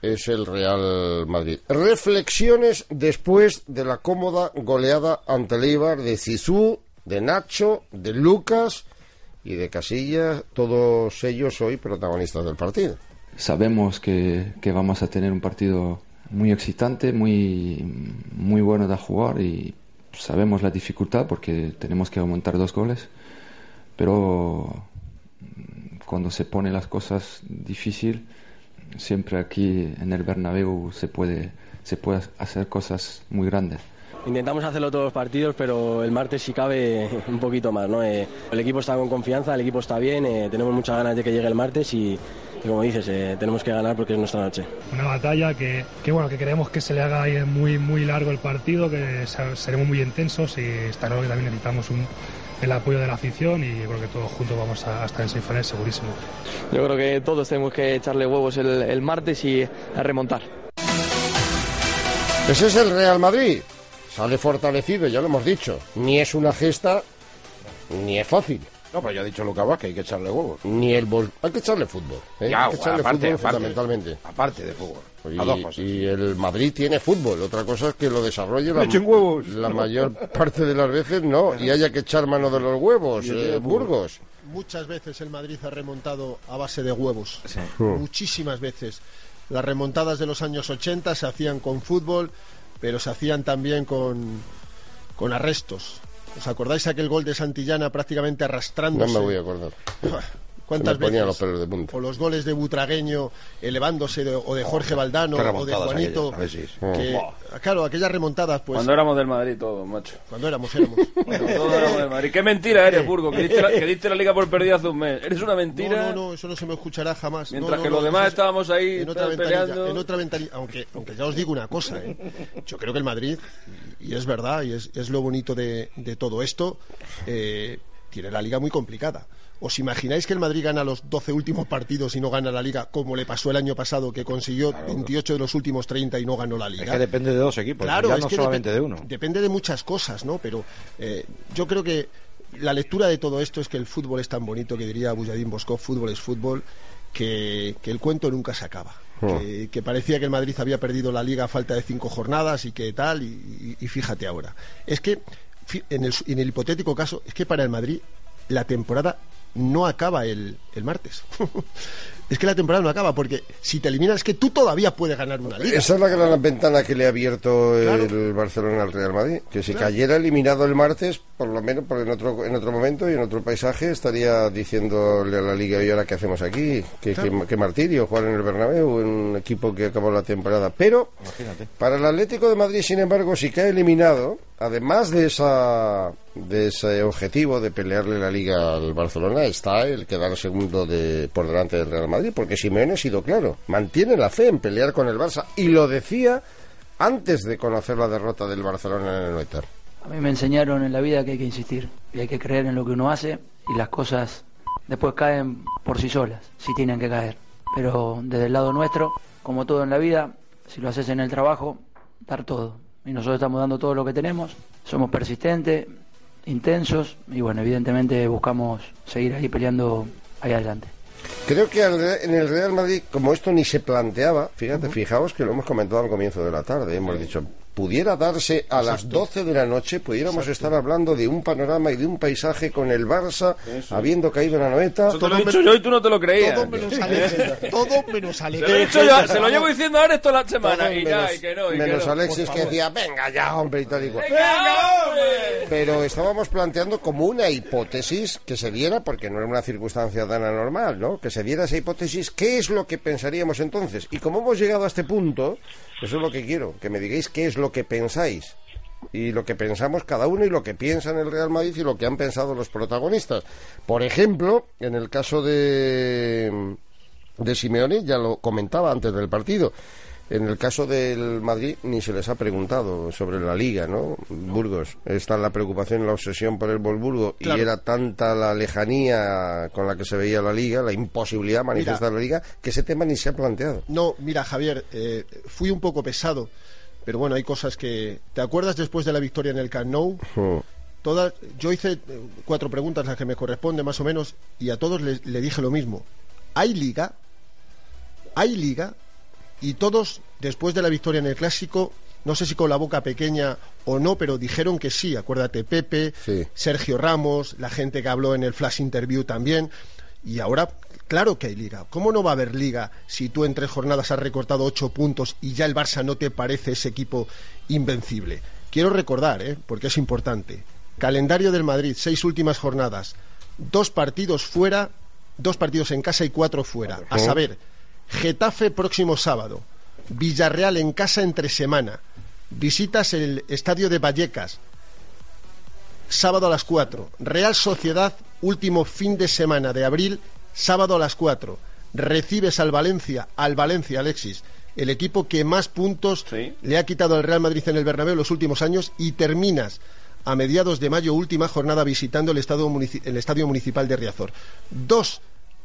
es el Real Madrid. Reflexiones después de la cómoda goleada ante el Eibar de Zizou, de Nacho, de Lucas y de Casillas, todos ellos hoy protagonistas del partido. Sabemos que, que vamos a tener un partido muy excitante, muy, muy bueno de jugar y sabemos la dificultad porque tenemos que aumentar dos goles, pero cuando se pone las cosas difícil, siempre aquí en el Bernabéu se puede, se puede hacer cosas muy grandes. Intentamos hacerlo todos los partidos, pero el martes si cabe un poquito más. ¿no? Eh, el equipo está con confianza, el equipo está bien, eh, tenemos muchas ganas de que llegue el martes y, y como dices, eh, tenemos que ganar porque es nuestra noche. Una batalla que, que, bueno, que queremos que se le haga ahí muy, muy largo el partido, que seremos muy intensos y está claro que también necesitamos un, el apoyo de la afición y yo creo que todos juntos vamos a, a estar en semifinales segurísimo. Yo creo que todos tenemos que echarle huevos el, el martes y a remontar. Ese es el Real Madrid. Sale fortalecido, ya lo hemos dicho. Ni es una gesta, ni es fácil. No, pero ya ha dicho Luca Vaz que hay que echarle huevos. Ni el bol... Hay que echarle fútbol. ¿eh? Ya, hay que echarle aparte, fútbol aparte, fundamentalmente. Aparte de fútbol. Y, A dos cosas. y el Madrid tiene fútbol. Otra cosa es que lo desarrolle la, Echen huevos. la mayor parte de las veces no. Y haya que echar mano de los huevos, eh, Burgos. Muchas veces el Madrid ha remontado a base de huevos. Hmm. Muchísimas veces. Las remontadas de los años 80 se hacían con fútbol, pero se hacían también con, con arrestos. ¿Os acordáis aquel gol de Santillana prácticamente No arrastrándose? me voy a acordar. ¿Cuántas veces? los pelos de punta. O los goles de Butragueño elevándose, de- o de Jorge Valdano, o de Juanito. aquellas, que- claro, aquellas remontadas, pues. Cuando éramos del Madrid todos, macho. Cuando éramos, éramos. Todos éramos del Madrid. Qué mentira eres, Burgo, que diste, la, que diste la liga por perdida hace un mes. Eres una mentira. No, no, no, eso no se me escuchará jamás. Mientras No, no, que no, los demás es- estábamos ahí en otra peleando. en otra ventanilla. Aunque, aunque ya os digo una cosa, ¿eh? yo creo que el Madrid, y es verdad, y es, es lo bonito de, de todo esto, eh, tiene la liga muy complicada. ¿Os imagináis que el Madrid gana los 12 últimos partidos y no gana la liga, como le pasó el año pasado, que consiguió 28 de los últimos 30 y no ganó la liga? Es que depende de dos equipos, Claro, ya es no que solamente de uno. Depende de muchas cosas, ¿no? Pero eh, yo creo que la lectura de todo esto es que el fútbol es tan bonito que diría Bujadín Boscov, fútbol es fútbol, que, que el cuento nunca se acaba. Hmm. Que, que parecía que el Madrid había perdido la liga a falta de cinco jornadas y que tal, y, y- y fíjate ahora. Es que, en el, en el hipotético caso, es que para el Madrid la temporada no acaba el, el martes. es que la temporada no acaba, porque si te eliminas es que tú todavía puedes ganar una liga. Esa es la gran ventana que le ha abierto Claro. el Barcelona al Real Madrid. Que si Claro. cayera eliminado el martes, por lo menos por en otro, en otro momento y en otro paisaje, estaría diciéndole a la Liga, ¿y ahora qué hacemos aquí? ¿Qué, Claro. qué- qué martirio jugar en el Bernabéu, en un equipo que acabó la temporada. Pero Imagínate. para el Atlético de Madrid, sin embargo, si cae eliminado, además de esa de ese objetivo de pelearle la liga al Barcelona, está el quedar segundo de, por delante del Real Madrid, porque Simeone ha sido claro, mantiene la fe en pelear con el Barça, y lo decía antes de conocer la derrota del Barcelona en el Noetar. A mí me enseñaron en la vida que hay que insistir y hay que creer en lo que uno hace y las cosas después caen por sí solas, si tienen que caer. Pero desde el lado nuestro, como todo en la vida, si lo haces en el trabajo, dar todo. Y nosotros estamos dando todo lo que tenemos, somos persistentes, intensos y bueno, evidentemente buscamos seguir ahí peleando ahí adelante. Creo que en el Real Madrid, como esto ni se planteaba, fíjate, fijaos que lo hemos comentado al comienzo de la tarde, hemos dicho, pudiera darse a las 12 de la noche, pudiéramos estar hablando de un panorama y de un paisaje con el Barça habiendo caído en la noeta. Eso te lo he dicho yo y tú no te lo creías. Todo menos Alexis. Todo menos Se Alexis. lo he dicho yo, se lo llevo diciendo ahora esto la semana y ya, menos- y que no, y que no. Alexis que decía, venga ya, hombre, y tal y cual. ¡Venga, hombre! Pero estábamos planteando como una hipótesis que se diera, porque no era una circunstancia tan anormal, ¿no? Que se diera esa hipótesis, ¿qué es lo que pensaríamos entonces? Y como hemos llegado a este punto, eso es lo que quiero, que me digáis qué es lo que pensáis. Y lo que pensamos cada uno y lo que piensa en el Real Madrid y lo que han pensado los protagonistas. Por ejemplo, en el caso de de Simeone ya lo comentaba antes del partido. En el caso del Madrid ni se les ha preguntado sobre la liga, ¿no? Burgos, está la preocupación y la obsesión por el Volburgo y era tanta la lejanía con la que se veía la liga, la imposibilidad de manifestar la liga, que ese tema ni se ha planteado. No, mira, Javier, eh, fui un poco pesado, pero bueno, hay cosas que... ¿Te acuerdas después de la victoria en el Camp Nou? Todas, yo hice eh, cuatro preguntas, las que me corresponden más o menos, y a todos les- le dije lo mismo. ¿Hay liga? ¿Hay liga? Y todos, después de la victoria en el Clásico, no sé si con la boca pequeña o no, pero dijeron que sí. Acuérdate, Pepe, Sergio Ramos, la gente que habló en el Flash Interview también. Y ahora, claro que hay liga. ¿Cómo no va a haber liga si tú en tres jornadas has recortado ocho puntos y ya el Barça no te parece ese equipo invencible? Quiero recordar, ¿eh? porque es importante. Calendario del Madrid, seis últimas jornadas. Dos partidos fuera, dos partidos en casa y cuatro fuera. A saber, Getafe próximo sábado, Villarreal en casa entre semana, visitas el estadio de Vallecas, sábado a las 4, Real Sociedad último fin de semana de abril, sábado a las 4, recibes al Valencia, al Valencia Alexis, el equipo que más puntos le ha quitado al Real Madrid en el Bernabéu en los últimos años y terminas a mediados de mayo última jornada visitando el el estadio municipal de Riazor. Dos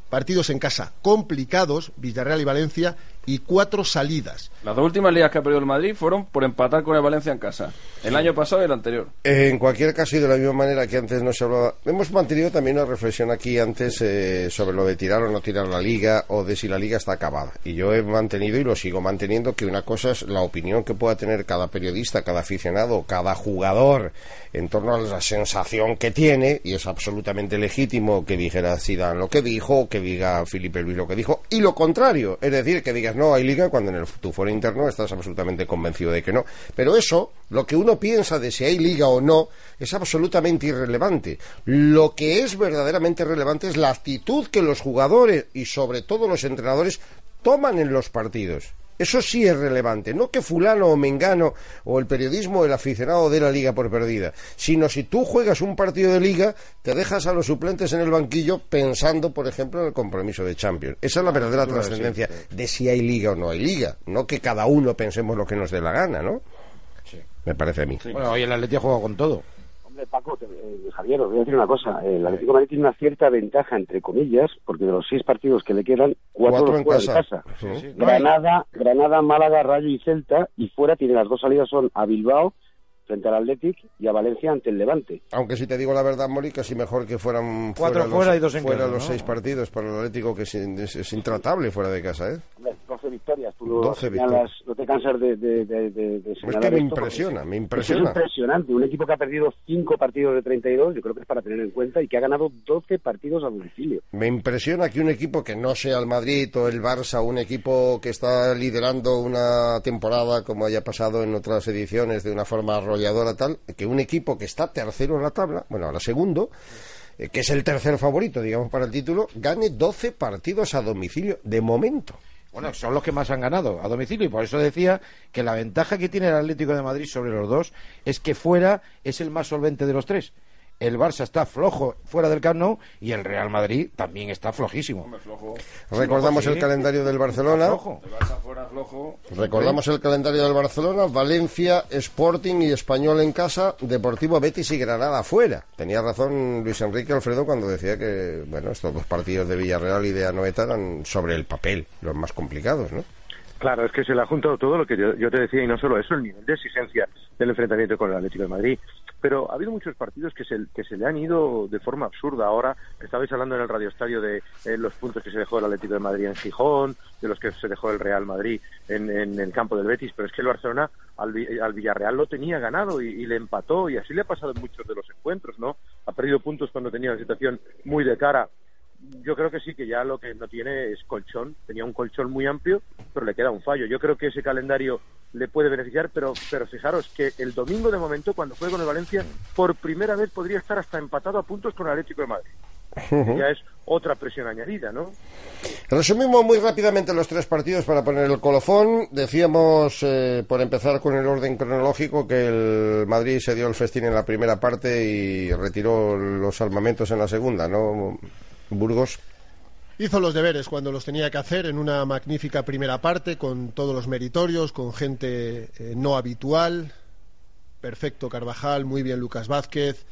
partidos en casa complicados, Villarreal y Valencia, y cuatro salidas. Las dos últimas ligas que ha perdido el Madrid fueron por empatar con el Valencia en casa. El año pasado y el anterior. En cualquier caso, y de la misma manera que antes no se hablaba, hemos mantenido también una reflexión aquí antes eh, sobre lo de tirar o no tirar la liga o de si la liga está acabada. Y yo he mantenido y lo sigo manteniendo que una cosa es la opinión que pueda tener cada periodista, cada aficionado, cada jugador en torno a la sensación que tiene, y es absolutamente legítimo que dijera Zidane lo que dijo, que diga Felipe Luis lo que dijo, y lo contrario, es decir, que no hay liga cuando en el, tu foro interno estás absolutamente convencido de que no. Pero eso, lo que uno piensa de si hay liga o no, es absolutamente irrelevante. Lo que es verdaderamente relevante es la actitud que los jugadores y sobre todo los entrenadores toman en los partidos. Eso sí es relevante, no que fulano o mengano o el periodismo o el aficionado de la liga por perdida, sino si tú juegas un partido de liga, te dejas a los suplentes en el banquillo pensando, por ejemplo, en el compromiso de Champions. Esa es la verdadera Claro, sí, trascendencia de si hay liga o no hay liga, no que cada uno pensemos lo que nos dé la gana, ¿no? Me parece a mí. Bueno, hoy el Atleti ha jugado con todo. Hombre, Paco, te- eh, Javier, os voy a decir una cosa. El Atlético de Madrid tiene una cierta ventaja, entre comillas, porque de los seis partidos que le quedan, cuatro, Cuatro los en juega de casa. casa. Sí, sí. Granada, Granada, Málaga, Rayo y Celta, y fuera tiene las dos salidas son a Bilbao, frente al Athletic, y a Valencia ante el Levante. Aunque si te digo la verdad, Mori, casi mejor que fueran Cuatro los- fuera y dos en fuera casa, los ¿no? seis partidos para el Atlético, que es, es- es intratable fuera de casa, ¿eh? Hombre, 12 victorias, tú lo 12 señalas, no te cansas de, de, de, de- de Es señalar que me esto, impresiona, me Es impresiona. impresionante. Un equipo que ha perdido 5 partidos de 32, yo creo que es para tener en cuenta, y que ha ganado 12 partidos a domicilio. Me impresiona que un equipo que no sea el Madrid o el Barça, un equipo que está liderando una temporada como haya pasado en otras ediciones de una forma arrolladora tal, que un equipo que está tercero en la tabla, bueno, ahora segundo, eh, que es el tercer favorito, digamos, para el título, gane 12 partidos a domicilio de momento. Bueno, son los que más han ganado a domicilio y por eso decía que la ventaja que tiene el Atlético de Madrid sobre los dos es que fuera es el más solvente de los tres. El Barça está flojo fuera del Camp Nou y el Real Madrid también está flojísimo. Recordamos el calendario del Barcelona. Flojo. El Barça fuera flojo. Recordamos el calendario del Barcelona, Valencia, Sporting y Español en casa, Deportivo Betis y Granada fuera. Tenía razón Luis Enrique Alfredo cuando decía que, bueno, estos dos partidos de Villarreal y de Anoeta eran sobre el papel los más complicados, ¿no? Claro, es que se le ha juntado todo lo que yo, yo te decía y no solo eso, el nivel de exigencia del enfrentamiento con el Atlético de Madrid. Pero ha habido muchos partidos que se, que se le han ido de forma absurda. Ahora estabais hablando en el Radio Estadio de eh, los puntos que se dejó el Atlético de Madrid en Gijón, de los que se dejó el Real Madrid en, en el campo del Betis, pero es que el Barcelona al, al Villarreal lo tenía ganado y, y le empató y así le ha pasado en muchos de los encuentros, ¿no? Ha perdido puntos cuando tenía una situación muy de cara yo creo que sí, que ya lo que no tiene es colchón. Tenía un colchón muy amplio, pero le queda un fallo. Yo creo que ese calendario le puede beneficiar, pero, pero fijaros que el domingo de momento, cuando juegue con el Valencia, por primera vez podría estar hasta empatado a puntos con el Atlético de Madrid. Ya es otra presión añadida, ¿no? Resumimos muy rápidamente los tres partidos para poner el colofón. Decíamos, eh, por empezar con el orden cronológico, que el Madrid se dio el festín en la primera parte y retiró los armamentos en la segunda, ¿no? Burgos. Hizo los deberes cuando los tenía que hacer en una magnífica primera parte, con todos los meritorios, con gente eh, no habitual. Perfecto Carvajal, muy bien Lucas Vázquez,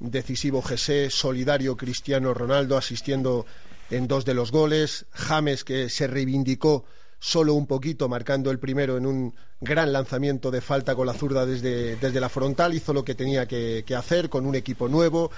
decisivo Jesé, solidario Cristiano Ronaldo asistiendo en dos de los goles. James que se reivindicó solo un poquito, marcando el primero en un gran lanzamiento de falta con la zurda desde, desde la frontal. Hizo lo que tenía que, que hacer con un equipo nuevo.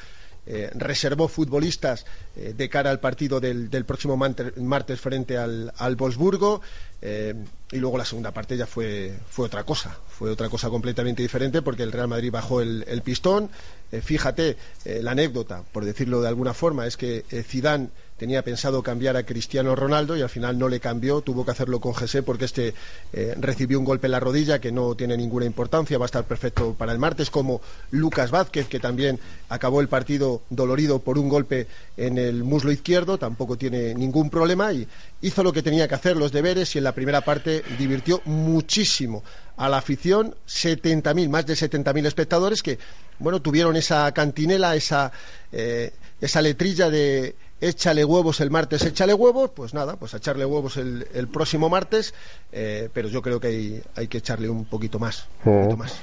Eh, reservó futbolistas eh, de cara al partido del, del próximo martes frente al, al Wolfsburgo eh, y luego la segunda parte ya fue, fue otra cosa, fue otra cosa completamente diferente porque el Real Madrid bajó el, el pistón. Fíjate, la anécdota, por decirlo de alguna forma, es que Zidane tenía pensado cambiar a Cristiano Ronaldo y al final no le cambió, tuvo que hacerlo con José porque este eh, recibió un golpe en la rodilla que no tiene ninguna importancia, va a estar perfecto para el martes, como Lucas Vázquez, que también acabó el partido dolorido por un golpe en el muslo izquierdo, tampoco tiene ningún problema y hizo lo que tenía que hacer, los deberes y en la primera parte divirtió muchísimo a la afición, 70.000, más de 70.000 espectadores que, bueno, tuvieron esa cantinela, esa, eh, esa letrilla de échale huevos el martes, échale huevos, pues nada, pues a echarle huevos el, el próximo martes, eh, pero yo creo que hay, hay que echarle un poquito más. Un poquito más.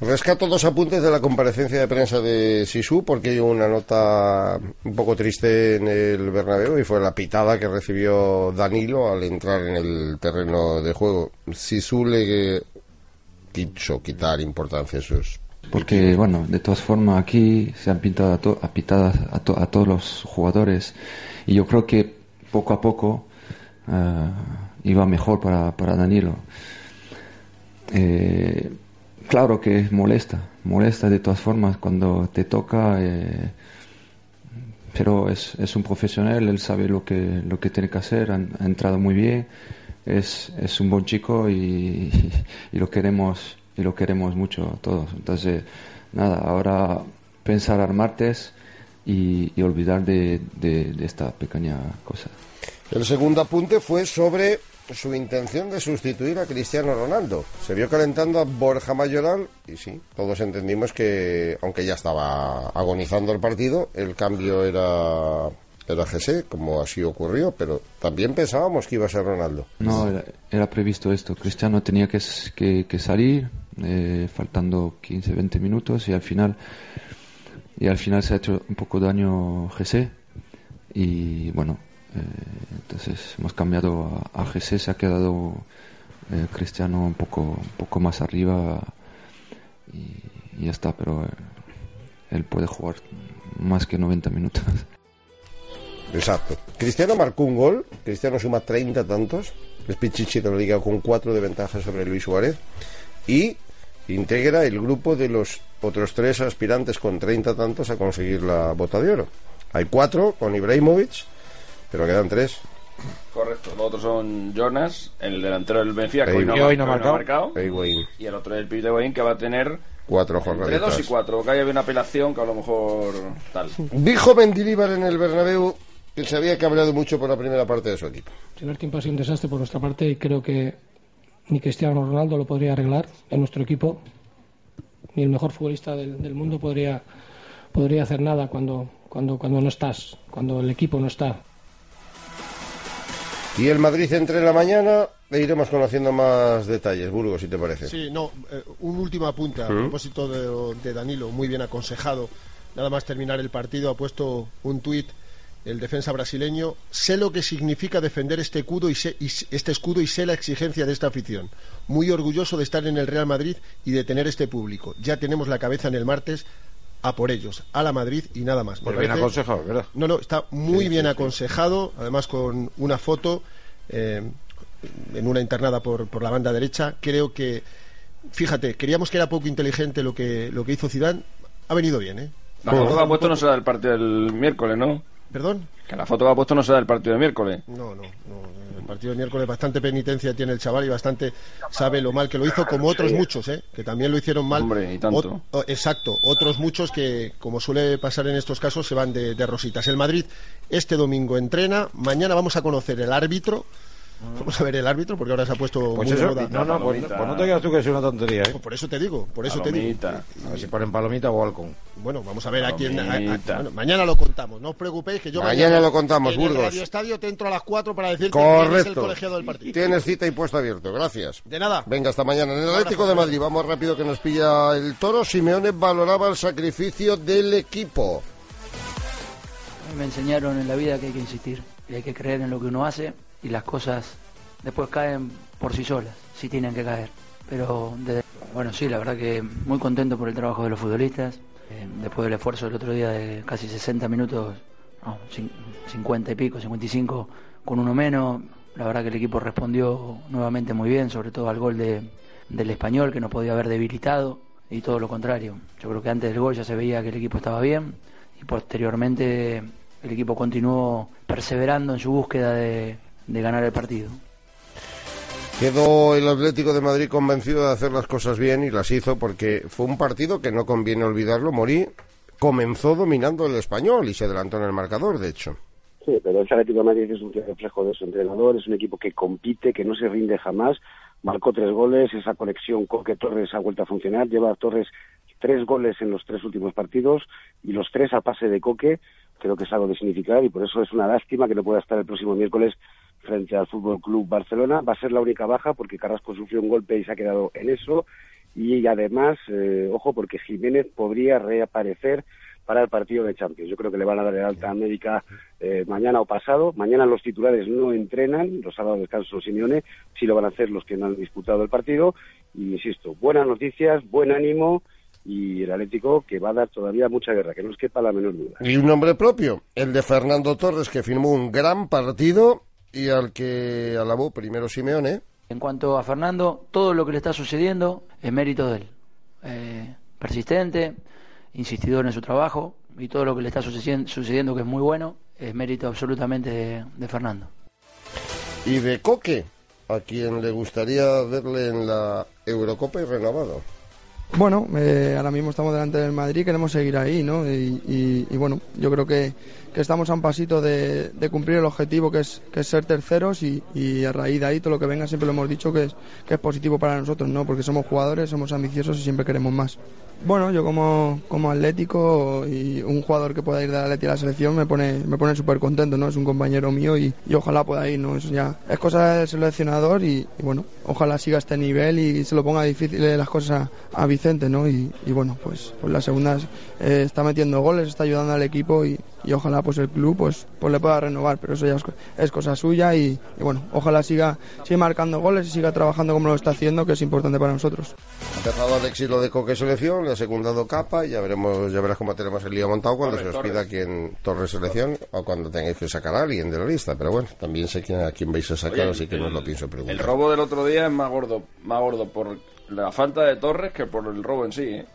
Rescato dos apuntes de la comparecencia de prensa de Sisu porque hay una nota un poco triste en el Bernabéu y fue la pitada que recibió Danilo al entrar en el terreno de juego. Sisu le quiso quitar importancia a esos Porque, bueno, de todas formas aquí se han pintado a, to- a a, to- a todos los jugadores y yo creo que poco a poco eh, iba mejor para, para Danilo. Eh, claro que molesta, molesta de todas formas cuando te toca, eh, pero es, es un profesional, él sabe lo que, lo que tiene que hacer, ha, entrado muy bien, es, es un buen chico y lo queremos y lo queremos mucho todos. Entonces, nada, ahora pensar al martes y, y olvidar de, de- de esta pequeña cosa. El segundo apunte fue sobre su intención de sustituir a Cristiano Ronaldo. Se vio calentando a Borja Mayoral y sí, todos entendimos que, aunque ya estaba agonizando el partido, el cambio era, era GC, como así ocurrió, pero también pensábamos que iba a ser Ronaldo. No, era, era previsto esto. Cristiano tenía que, que- que salir, eh, faltando 15, 20 minutos, y al final y al final se ha hecho un poco daño GC. Y bueno, eh, entonces hemos cambiado a, GC, se ha quedado eh, Cristiano un poco, un poco más arriba y, ya está, pero él puede jugar más que 90 minutos. Exacto. Cristiano marcó un gol, Cristiano suma 30 tantos, es Pichichi de la liga con 4 de ventaja sobre Luis Suárez y integra el grupo de los otros tres aspirantes con 30 tantos a conseguir la bota de oro. Hay cuatro con Ibrahimovic, pero quedan tres. Correcto. Los otros son Jonas, el delantero del Benfica, que hoy no, y ha- marcado. marcado. Y el otro es el Pibe de Wayne, que va a tener Cuatro entre jornaditas. dos y cuatro. Que haya una apelación que a lo mejor tal. Dijo Mendilibar en el Bernabéu que se había cabreado mucho por la primera parte de su equipo. El primer tiempo ha sido un desastre por nuestra parte y creo que ni Cristiano Ronaldo lo podría arreglar en nuestro equipo, ni el mejor futbolista del, del mundo podría, podría hacer nada cuando, cuando, cuando no estás, cuando el equipo no está. Y el Madrid entre la mañana e iremos conociendo más detalles. Burgos, si te parece. Sí, no, eh, un último apunte a ¿Mm? propósito de, de Danilo, muy bien aconsejado. Nada más terminar el partido, ha puesto un tuit el defensa brasileño. Sé lo que significa defender este escudo, y sé, y sé- este escudo y sé la exigencia de esta afición. Muy orgulloso de estar en el Real Madrid y de tener este público. Ya tenemos la cabeza en el martes a por ellos, a la Madrid y nada más. Pues bien parece- aconsejado, ¿verdad? No, no, está muy Sí, bien sí, sí. aconsejado, además con una foto eh, en una internada por, por la banda derecha. Creo que, fíjate, creíamos que era poco inteligente lo que, lo que hizo Zidane. Ha venido bien, ¿eh? La foto que ha puesto no será del partido del miércoles, ¿no? ¿Perdón? Que la foto que ha puesto no será del partido del miércoles. No, no, no. El partido del miércoles bastante penitencia tiene el chaval y bastante sabe lo mal que lo hizo, como otros muchos, ¿eh? que también lo hicieron mal. Hombre, y tanto. O- exacto, otros muchos que, como suele pasar en estos casos, se van de, de rositas. El Madrid este domingo entrena, mañana vamos a conocer el árbitro Vamos a ver el árbitro, porque ahora se ha puesto Pues muy eso, moda. no, no, pues, pues no te creas tú que es una tontería, ¿eh? Por eso te digo, por eso te digo. A ver si ponen palomita o halcón. Bueno, vamos a ver a quién. a- bueno, mañana lo contamos, no os preocupéis que yo Mañana lo contamos, en el Burgos. Radio Estadio te entro a las 4 para decirte quién es el Correcto. colegiado del partido. Tienes cita y puesto abierto. Gracias. De nada. Venga, hasta mañana. En el Atlético de Madrid, vamos rápido que nos pilla el toro. Simeone valoraba el sacrificio del equipo. Me enseñaron en la vida que hay que insistir, y hay que creer en lo que uno hace y las cosas después caen por sí solas, si tienen que caer. Pero, desde- bueno, sí, la verdad que muy contento por el trabajo de los futbolistas. Eh, después del esfuerzo del otro día de casi 60 minutos, no, cin- 50 y pico, 55 con uno menos, la verdad que el equipo respondió nuevamente muy bien, sobre todo al gol de, del español que nos podía haber debilitado y todo lo contrario. Yo creo que antes del gol ya se veía que el equipo estaba bien y posteriormente el equipo continuó perseverando en su búsqueda de, de ganar el partido. Quedó el Atlético de Madrid convencido de hacer las cosas bien y las hizo porque fue un partido que no conviene olvidarlo. Morí comenzó dominando el español y se adelantó en el marcador, de hecho. Sí, pero el Atlético de Madrid es un reflejo de su entrenador, es un equipo que compite, que no se rinde jamás. Marcó tres goles, esa conexión Coque-Torres ha vuelto a funcionar. Lleva a Torres tres goles en los tres últimos partidos y los tres a pase de Coque. Creo que es algo de significar y por eso es una lástima que no pueda estar el próximo miércoles frente al Fútbol Club Barcelona. Va a ser la única baja porque Carrasco sufrió un golpe y se ha quedado en eso. Y además, eh, ojo, porque Jiménez podría reaparecer para el partido de Champions. Yo creo que le van a dar el alta médica eh, mañana o pasado. Mañana los titulares no entrenan, los sábados descanso Simeone, sí lo van a hacer los que no han disputado el partido. Y insisto, buenas noticias, buen ánimo y el Atlético que va a dar todavía mucha guerra, que no os quepa la menor duda. Y un nombre propio, el de Fernando Torres, que firmó un gran partido y al que alabó primero Simeone. En cuanto a Fernando, todo lo que le está sucediendo es mérito de él. Eh, persistente, insistidor en su trabajo y todo lo que le está sucediendo, sucediendo que es muy bueno es mérito absolutamente de, de Fernando. Y de Coque, a quien le gustaría verle en la Eurocopa y renovado. Bueno, eh, ahora mismo estamos delante del Madrid, queremos seguir ahí, ¿no? Y, y- y bueno, yo creo que, que estamos a un pasito de, de cumplir el objetivo que es, ser terceros y, a raíz de ahí todo lo que venga siempre lo hemos dicho que es, que es positivo para nosotros, ¿no? Porque somos jugadores, somos ambiciosos y siempre queremos más. Bueno, yo como, como atlético y un jugador que pueda ir del Atleti a la selección me pone, me pone súper contento, ¿no? Es un compañero mío y, ojalá pueda ir, ¿no? Eso ya es cosa del seleccionador y, bueno, ojalá siga este nivel y se lo ponga difícil las cosas a, Vicente, ¿no? Y, y bueno, pues, pues la segunda eh, está metiendo goles, está ayudando al equipo y, y ojalá pues el club pues, pues le pueda renovar, pero eso ya es, es cosa suya y, y bueno, ojalá siga, siga marcando goles y siga trabajando como lo está haciendo, que es importante para nosotros. Ha empezado Alexis lo de Coque Selección, le ha secundado Capa y ya veremos, ya verás cómo tenemos el lío montado cuando Torres, se os pida Torres. quien Torres Selección o cuando tengáis que sacar a alguien de la lista. Pero bueno, también sé quién- a quién vais a sacar, Oye, así que no el- lo pienso preguntar. El robo del otro día es más gordo, más gordo por la falta de Torres que por el robo en sí, ¿eh?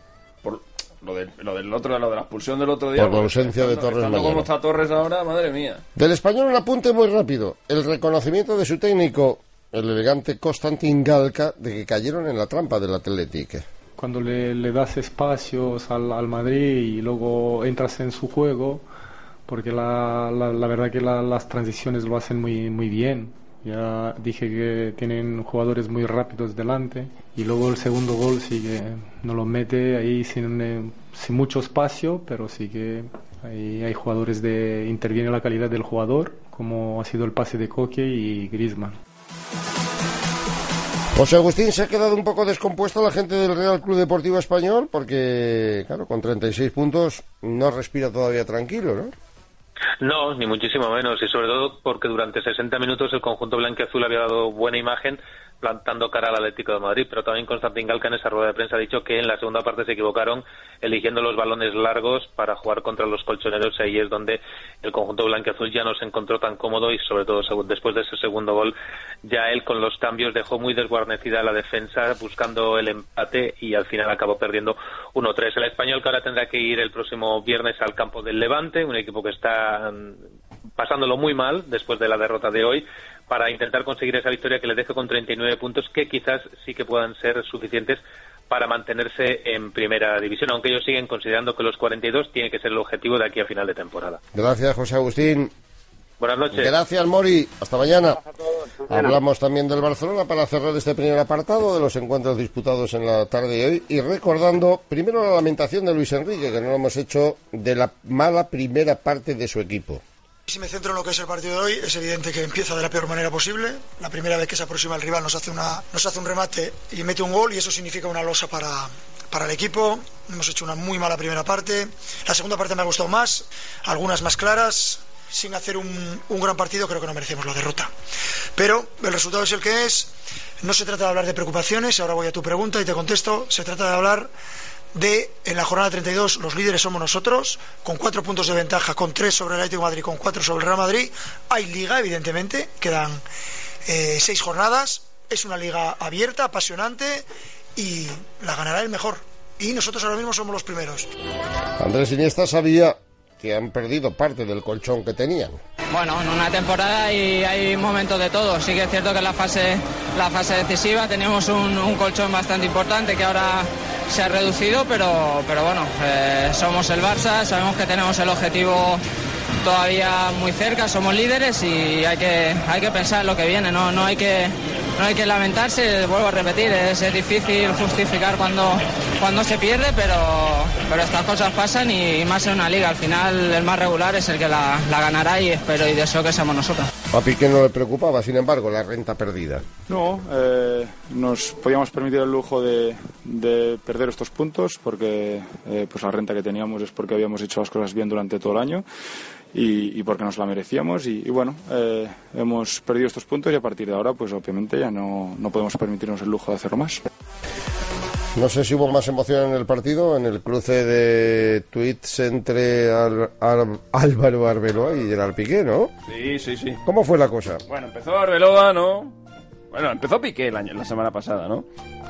Lo, de- lo del otro, lo de la expulsión del otro día. Por la porque ausencia de Torres estando como está Torres ahora, madre mía. Del español un apunte muy rápido. El reconocimiento de su técnico, el elegante Constantin Galca, de que cayeron en la trampa del Atlético. cuando le, le das espacios al, al Madrid y luego entras en su juego, porque la, la, la verdad que la- las transiciones lo hacen muy, muy bien. Ya dije que tienen jugadores muy rápidos delante y luego el segundo gol sí que no lo mete ahí sin, eh, sin mucho espacio, pero sí que ahí hay jugadores de interviene la calidad del jugador, como ha sido el pase de Coque y Griezmann. José Agustín se ha quedado un poco descompuesto la gente del Real Club Deportivo Español porque, claro, con 36 puntos no respira todavía tranquilo, ¿no? No, ni muchísimo menos, y sobre todo porque durante 60 minutos el conjunto blanquiazul había dado buena imagen plantando cara al Atlético de Madrid, pero también Constantin Galca en esa rueda de prensa ha dicho que en la segunda parte se equivocaron eligiendo los balones largos para jugar contra los colchoneros y ahí es donde el conjunto blanquiazul ya no se encontró tan cómodo y sobre todo después de ese segundo gol ya él con los cambios dejó muy desguarnecida la defensa buscando el empate y al final acabó perdiendo 1-3. El español que ahora tendrá que ir el próximo viernes al campo del Levante, un equipo que está mm, pasándolo muy mal después de la derrota de hoy para intentar conseguir esa victoria que le deje con 39 puntos que quizás sí que puedan ser suficientes para mantenerse en primera división, aunque ellos siguen considerando que los 42 tiene que ser el objetivo de aquí a final de temporada. Gracias, José Agustín. Buenas noches. Gracias, Mori. Hasta mañana. Hablamos también del Barcelona para cerrar este primer apartado de los encuentros disputados en la tarde de hoy y recordando primero la lamentación de Luis Enrique, que no lo hemos hecho, de la mala primera parte de su equipo. Si me centro en lo que es el partido de hoy, es evidente que empieza de la peor manera posible. La primera vez que se aproxima el rival nos hace, una, nos hace un remate y mete un gol y eso significa una losa para, el equipo. Hemos hecho una muy mala primera parte. La segunda parte me ha gustado más, algunas más claras. Sin hacer un gran partido creo que no merecemos la derrota. Pero el resultado es el que es. No se trata de hablar de preocupaciones, ahora voy a tu pregunta y te contesto. Se trata de hablar de en la jornada 32 los líderes somos nosotros, con cuatro puntos de ventaja, con tres sobre el Atlético de Madrid, con cuatro sobre el Real Madrid. Hay liga, evidentemente, quedan eh, seis jornadas. Es una liga abierta, apasionante y la ganará el mejor. Y nosotros ahora mismo somos los primeros. Andrés Iniesta sabía que han perdido parte del colchón que tenían. Bueno, en una temporada y hay momentos de todo. Sí que es cierto que en la fase, la fase decisiva tenemos un, un colchón bastante importante que ahora se ha reducido, pero, pero bueno, eh, somos el Barça, sabemos que tenemos el objetivo todavía muy cerca, somos líderes y hay que, hay que pensar en lo que viene, no, no, hay que, no hay que lamentarse, vuelvo a repetir, es, es difícil justificar cuando, cuando se pierde, pero, pero estas cosas pasan y, más en una liga, al final el más regular es el que la, la ganará y espero y deseo que seamos nosotros. A Piqué no le preocupaba, sin embargo, la renta perdida. No, eh, nos podíamos permitir el lujo de, de perder estos puntos porque eh, pues la renta que teníamos es porque habíamos hecho las cosas bien durante todo el año y, y porque nos la merecíamos y, y bueno, eh, hemos perdido estos puntos y a partir de ahora pues obviamente ya no, no podemos permitirnos el lujo de hacerlo más. No sé si hubo más emoción en el partido, en el cruce de tweets entre Al- Al- Álvaro Arbeloa y Gerard Piqué, ¿no? Sí, sí, sí. ¿Cómo fue la cosa? Bueno, empezó Arbeloa, ¿no? Bueno, empezó Piqué el año- la semana pasada, ¿no?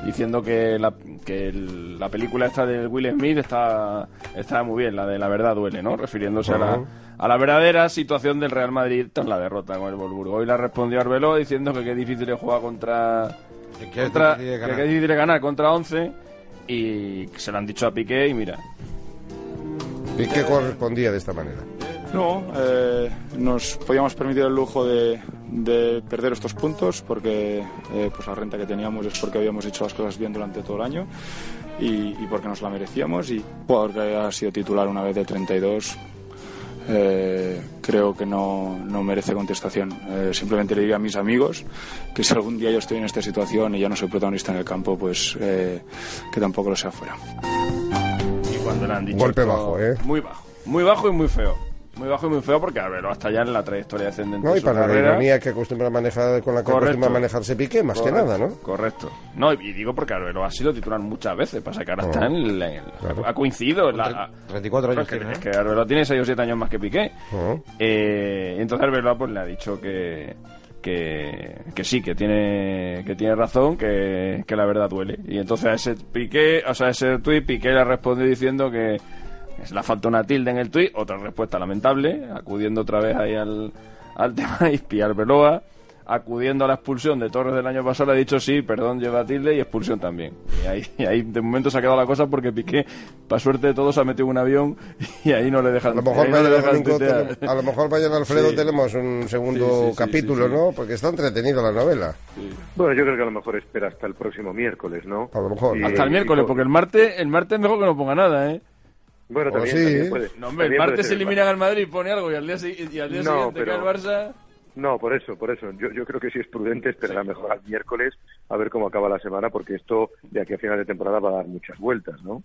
Diciendo que la, que el- la película esta de Will Smith está, está muy bien, la de La verdad duele, ¿no? Refiriéndose a, la. A la verdadera situación del Real Madrid tras la derrota con el Wolfsburgo. Hoy la respondió Arbeloa diciendo que qué difícil es jugar contra... que es contra- que qué difícil es ganar contra 11 y se lo han dicho a Piqué y mira, Piqué correspondía de esta manera. No, eh, nos podíamos permitir el lujo de, de perder estos puntos porque eh, pues la renta que teníamos es porque habíamos hecho las cosas bien durante todo el año y, y porque nos la merecíamos y porque ha sido titular una vez de 32 eh, creo que no, no merece contestación. Eh, simplemente le diría a mis amigos que si algún día yo estoy en esta situación y ya no soy protagonista en el campo, pues eh, que tampoco lo sea fuera. y cuando le han dicho Golpe esto- bajo, ¿eh? Muy bajo, muy bajo y muy feo. Muy bajo y muy feo porque Arbeloa está ya en la trayectoria ascendente No, de y su para la carrera. ironía que acostumbra a manejar, con la que Correcto. acostumbra a manejarse Piqué, más que nada, ¿no? Correcto. No, y digo porque Arbeloa ha sido titular muchas veces, pasa que ahora está en el, en el- claro. ha coincidido. en la- Con tre- 34 años es que, tiene, es ¿no? que Arbeloa tiene 6 o 7 años más que Piqué. Oh. Eh, entonces Arbeloa pues le ha dicho que que, que sí, que tiene que tiene razón, que, que la verdad duele. Y entonces a ese Piqué, o sea, a ese tuit Piqué le ha respondido diciendo que le falta una tilde en el tuit, otra respuesta lamentable, acudiendo otra vez ahí al, al tema de Ispi Arbeloa, acudiendo a la expulsión de Torres del año pasado, le ha dicho sí, perdón, lleva tilde y expulsión también. Y ahí, y ahí de momento se ha quedado la cosa porque Piqué, para suerte de todos, ha metido en un avión y ahí no le dejan A lo mejor no tenemos- a lo mejor mañana Alfredo Sí. tenemos un segundo Sí, sí, sí, capítulo, sí, sí. ¿no? Porque está entretenida la novela. Bueno, yo creo que a lo mejor espera hasta el próximo miércoles, ¿no? A lo mejor. Y- Hasta el miércoles, co- porque el martes, el martes es mejor que no ponga nada, ¿eh? Bueno, Oh, también, sí. también puede. No, hombre, el martes eliminan al Madrid y pone algo y al día, y al día No, siguiente pero- cae el Barça. No, por eso, por eso. Yo, yo creo que sí es prudente esperar mejor al miércoles a ver cómo acaba la semana, porque esto de aquí a final de temporada va a dar muchas vueltas, ¿no?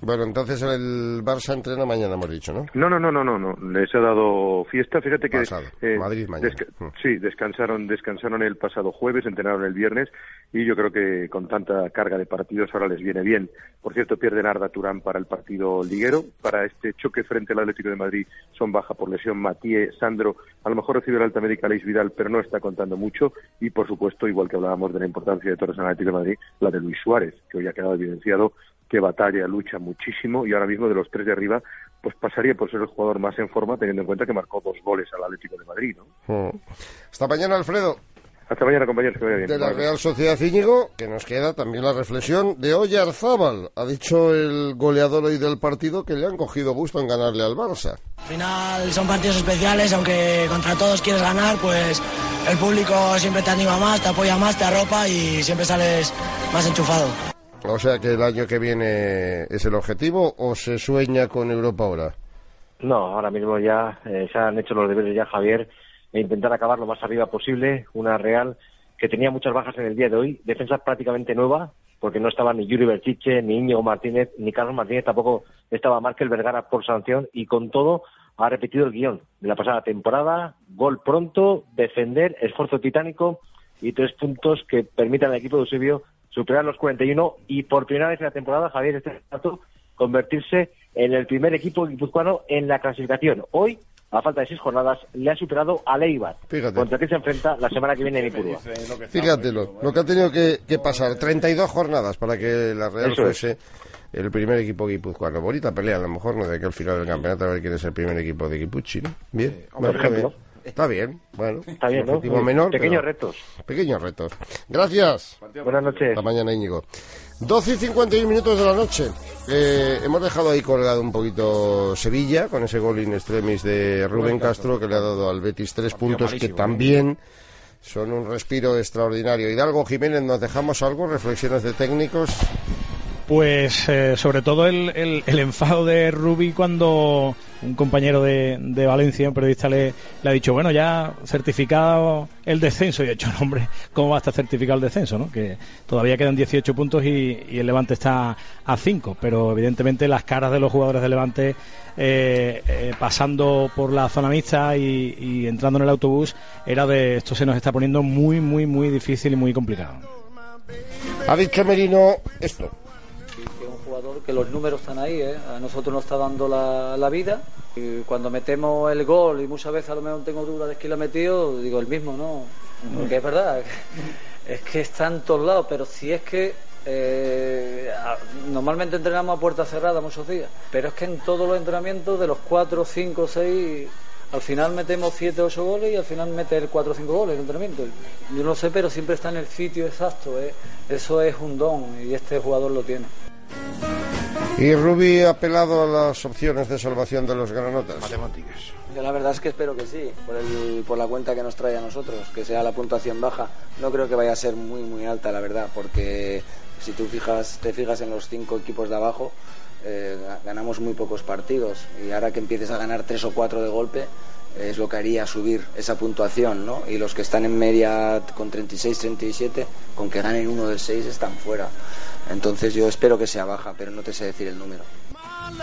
Bueno, entonces el Barça entrena mañana, hemos dicho, ¿no? No, no, no, no, no, no. Les ha dado fiesta. Fíjate que Pasado. eh, Madrid mañana. desca- sí, descansaron, descansaron el pasado jueves, entrenaron el viernes y yo creo que con tanta carga de partidos ahora les viene bien. Por cierto, pierden a Arda Turán para el partido liguero. Para este choque frente al Atlético de Madrid son baja por lesión Matíe, Sandro. A lo mejor recibe la alta médica Leis Vidal, pero no está contando mucho. Y por supuesto, igual que hablábamos de la importancia de Torres en Atlético de Madrid, la de Luis Suárez, que hoy ha quedado evidenciado que batalla, lucha muchísimo y ahora mismo de los tres de arriba, pues pasaría por ser el jugador más en forma, teniendo en cuenta que marcó dos goles al Atlético de Madrid, ¿no? Ujú. Hasta mañana, Alfredo. Hasta mañana, compañeros, que vaya bien. De la Real Sociedad Íñigo, que nos queda también la reflexión de Oyarzábal. Ha dicho el goleador hoy del partido que le han cogido gusto en ganarle al Barça. Al final son partidos especiales, aunque contra todos quieres ganar, pues el público siempre te anima más, te apoya más, te arropa y siempre sales más enchufado. O sea que el año que viene es el objetivo o se sueña con Europa ahora. No, ahora mismo ya eh, se han hecho los deberes ya Javier e intentar acabar lo más arriba posible. Una Real que tenía muchas bajas en el día de hoy, defensa prácticamente nueva, porque no estaba ni Yuri Berchiche, ni Íñigo Martínez, ni Carlos Martínez, tampoco estaba Márquez Vergara por sanción, y con todo ha repetido el guion de la pasada temporada, gol pronto, defender, esfuerzo titánico y tres puntos que permitan al equipo de Eusebio superar los 41 y por primera vez en la temporada, Javier, este dato, convertirse en el primer equipo guipuzcoano en la clasificación. Hoy a falta de seis jornadas, le ha superado a Leibar, contra que se enfrenta la semana que viene en Ipurúa. Fíjatelo, lo que ha tenido que, que, pasar, 32 jornadas para que la Real Eso fuese el primer equipo guipuzcoano. Bonita pelea, a lo mejor, ¿no? De que al final del campeonato a ver quién es el primer equipo de Guipuchi, ¿no? Bien, bueno, está ejemplo. bien. Está bien, bueno. Está bien, ¿no? menor. Pequeños pero- retos. Pequeños retos. Gracias. Buenas noches. Hasta mañana, Íñigo. 12 y 51 minutos de la noche. Eh, hemos dejado ahí colgado un poquito Sevilla con ese gol in extremis de Rubén Castro que le ha dado al Betis tres puntos que también son un respiro extraordinario. Hidalgo Jiménez, ¿nos dejamos algo? ¿Reflexiones de técnicos? Pues eh, sobre todo el, el- el enfado de Rubi cuando un compañero de, de Valencia, un periodista, le, ha dicho, bueno, ya certificado el descenso. Y he dicho, no, hombre, ¿cómo va a estar certificado el descenso? ¿no? Que todavía quedan 18 puntos y, y el Levante está a 5. Pero evidentemente las caras de los jugadores del Levante eh, eh, pasando por la zona mixta y, y entrando en el autobús era de esto se nos está poniendo muy, muy, muy difícil y muy complicado. Ha dicho Merino esto. Que jugador que los números están ahí, ¿eh? a nosotros nos está dando la, la vida. Y cuando metemos el gol, y muchas veces a lo mejor tengo dudas de quién lo ha metido, digo el mismo, ¿no? Porque es verdad, es que está en todos lados, pero si es que eh, normalmente entrenamos a puerta cerrada muchos días, pero es que en todos los entrenamientos, de los 4, 5, 6, al final metemos 7, 8 goles y al final mete el 4 o 5 goles en entrenamiento. Yo no sé, pero siempre está en el sitio exacto, ¿eh? eso es un don y este jugador lo tiene. Y Rubi ha apelado a las opciones de salvación de los granotas. Matemáticas. Yo la verdad es que espero que sí, por, el, por la cuenta que nos trae a nosotros, que sea la puntuación baja. No creo que vaya a ser muy muy alta, la verdad, porque si tú fijas, te fijas en los cinco equipos de abajo, eh, ga- ganamos muy pocos partidos y ahora que empieces a ganar tres o cuatro de golpe eh, es lo que haría subir esa puntuación, ¿no? Y los que están en media con 36, 37, con que ganen uno de seis están fuera. Entonces yo espero que sea baja, pero no te sé decir el número.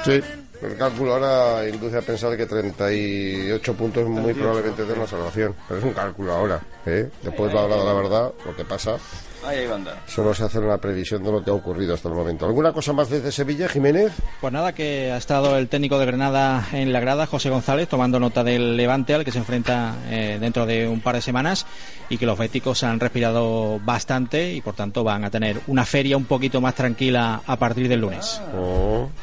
Sí, el cálculo ahora induce a pensar que 38 puntos muy probablemente den la salvación. Pero es un cálculo ahora, ¿eh? Después de la hora de la verdad, lo que pasa, Ahí hay banda. solo se hace una previsión de lo que ha ocurrido hasta el momento. ¿Alguna cosa más desde Sevilla, Jiménez? Pues nada, que ha estado el técnico de Granada en la grada, José González, tomando nota del Levante al que se enfrenta eh, dentro de un par de semanas y que los béticos han respirado bastante y por tanto van a tener una feria un poquito más tranquila a partir del lunes.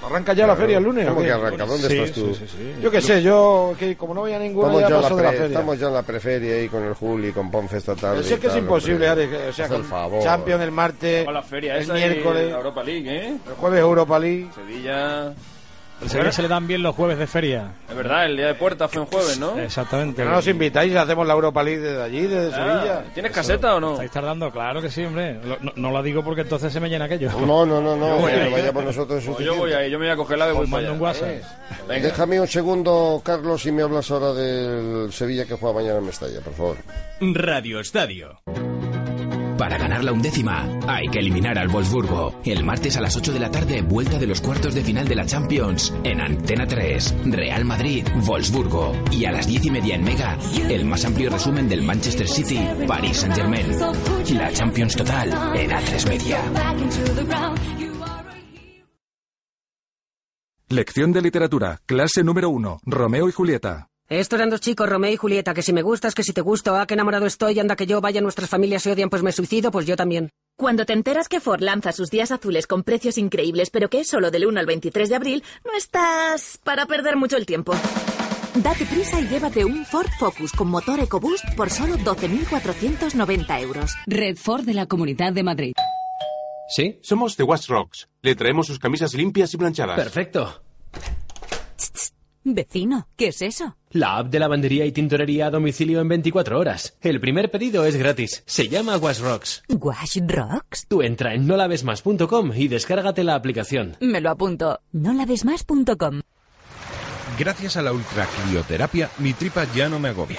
¿Arranca ya la feria el lunes? ¿Cómo que arranca? ¿Dónde Sí, estás tú? sí, sí, sí. Yo qué sé, yo que como no voy a ninguna Estamos ya ya, en paso la de la pre- feria. estamos ya en la preferia ahí con el Juli, con Ponfe esta tarde. Pero si es que es y imposible, o sea, Haz el con favor. Champions el martes, la feria el esa miércoles, la Europa League, ¿eh? el jueves Europa League. Sevilla. Al Sevilla se le dan bien los jueves de feria. Es verdad, el día de puerta fue en jueves, ¿no? Exactamente. No nos invitáis, hacemos la Europa League desde allí, desde Ah, Sevilla. ¿Tienes caseta o no? ¿Estáis tardando? Claro que sí, hombre. Lo- No, no lo digo porque entonces se me llena aquello. No, no, no, no, Yo voy que ahí. vayamos nosotros es Pues yo voy ahí, yo me voy a coger la de Os mando un WhatsApp. Venga. Déjame un segundo, Carlos, y me hablas ahora del Sevilla que juega mañana en Mestalla, por favor. Radio Estadio. Para ganar la undécima, hay que eliminar al Wolfsburgo. El martes a las 8 de la tarde, vuelta de los cuartos de final de la Champions en Antena 3. Real Madrid, Wolfsburgo. Y a las 10 y media en Mega, el más amplio resumen del Manchester City, Paris Saint-Germain. La Champions total en A3 Media. Lección de literatura, clase número uno, Romeo y Julieta. Estos eran dos chicos, Romeo y Julieta, que si me gustas, que si te gusto, ah, que enamorado estoy, anda que yo, vaya, nuestras familias se odian, pues me suicido, pues yo también. Cuando te enteras que Ford lanza sus días azules con precios increíbles, pero que es solo del 1 al 23 de abril, no estás para perder mucho el tiempo. Date prisa y llévate un Ford Focus con motor EcoBoost por solo 12.490 euros. Red Ford de la Comunidad de Madrid. Sí, somos The Wash Rocks. Le traemos sus camisas limpias y planchadas. Perfecto. Vecino, ¿qué es eso? La app de lavandería y tintorería a domicilio en 24 horas. El primer pedido es gratis. Se llama Wash Rocks. ¿Wash Rocks? Tú entra en nolavesmas.com y descárgate la aplicación. Me lo apunto. Nolavesmas.com. Gracias a la ultracrioterapia, mi tripa ya no me agobia.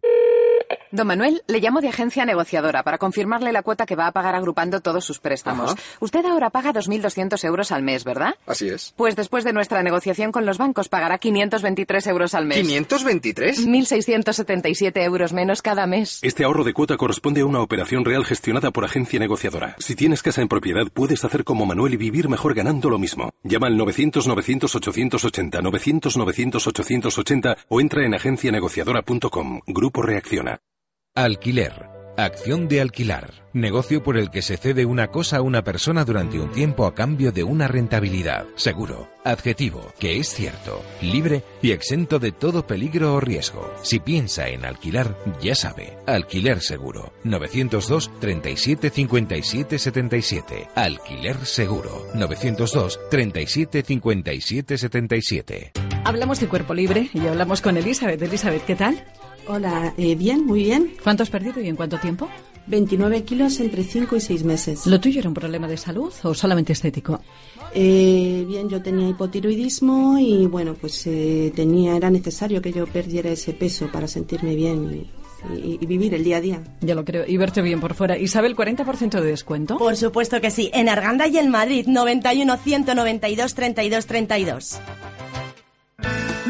Don Manuel, le llamo de agencia negociadora para confirmarle la cuota que va a pagar agrupando todos sus préstamos. Ajá. Usted ahora paga 2.200 euros al mes, ¿verdad? Así es. Pues después de nuestra negociación con los bancos pagará 523 euros al mes. ¿523? 1.677 euros menos cada mes. Este ahorro de cuota corresponde a una operación real gestionada por agencia negociadora. Si tienes casa en propiedad, puedes hacer como Manuel y vivir mejor ganando lo mismo. Llama al 900-900-880, 900-900-880 o entra en agencianegociadora.com. Grupo Reacciona. Alquiler. Acción de alquilar. Negocio por el que se cede una cosa a una persona durante un tiempo a cambio de una rentabilidad. Seguro. Adjetivo. Que es cierto. Libre y exento de todo peligro o riesgo. Si piensa en alquilar, ya sabe. Alquiler seguro. 902 37 57 77. Alquiler seguro. 902 37 57 77. Hablamos de cuerpo libre y hablamos con Elizabeth. Elizabeth, ¿qué tal? Hola, eh, bien, muy bien. ¿Cuánto has perdido y en cuánto tiempo? 29 kilos entre 5 y 6 meses. ¿Lo tuyo era un problema de salud o solamente estético? Eh, bien, yo tenía hipotiroidismo y bueno, pues eh, tenía, era necesario que yo perdiera ese peso para sentirme bien y, y- y vivir el día a día. Ya lo creo. Y verte bien por fuera. Isabel, 40% de descuento. Por supuesto que sí. En Arganda y en Madrid, 91 192 32 32.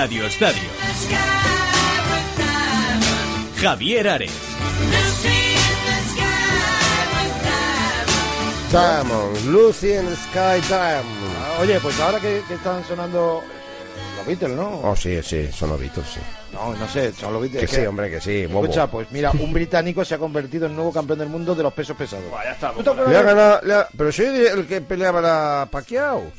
Radio Estadio. Javier Ares. Diamond, Lucy in the Sky Diamond. Ah, Oye, pues ahora que, que están sonando los Beatles, ¿no? Oh, sí, sí, son los Beatles, sí. No, no sé, son los Beatles. Que es sí, hombre, que sí, bobo. Escucha, pues mira, un británico se ha convertido en nuevo campeón del mundo de los pesos pesados. ya está. ¿Tú te acuerdas Le ha ganado, le ha- pero soy el que peleaba la Pacquiao.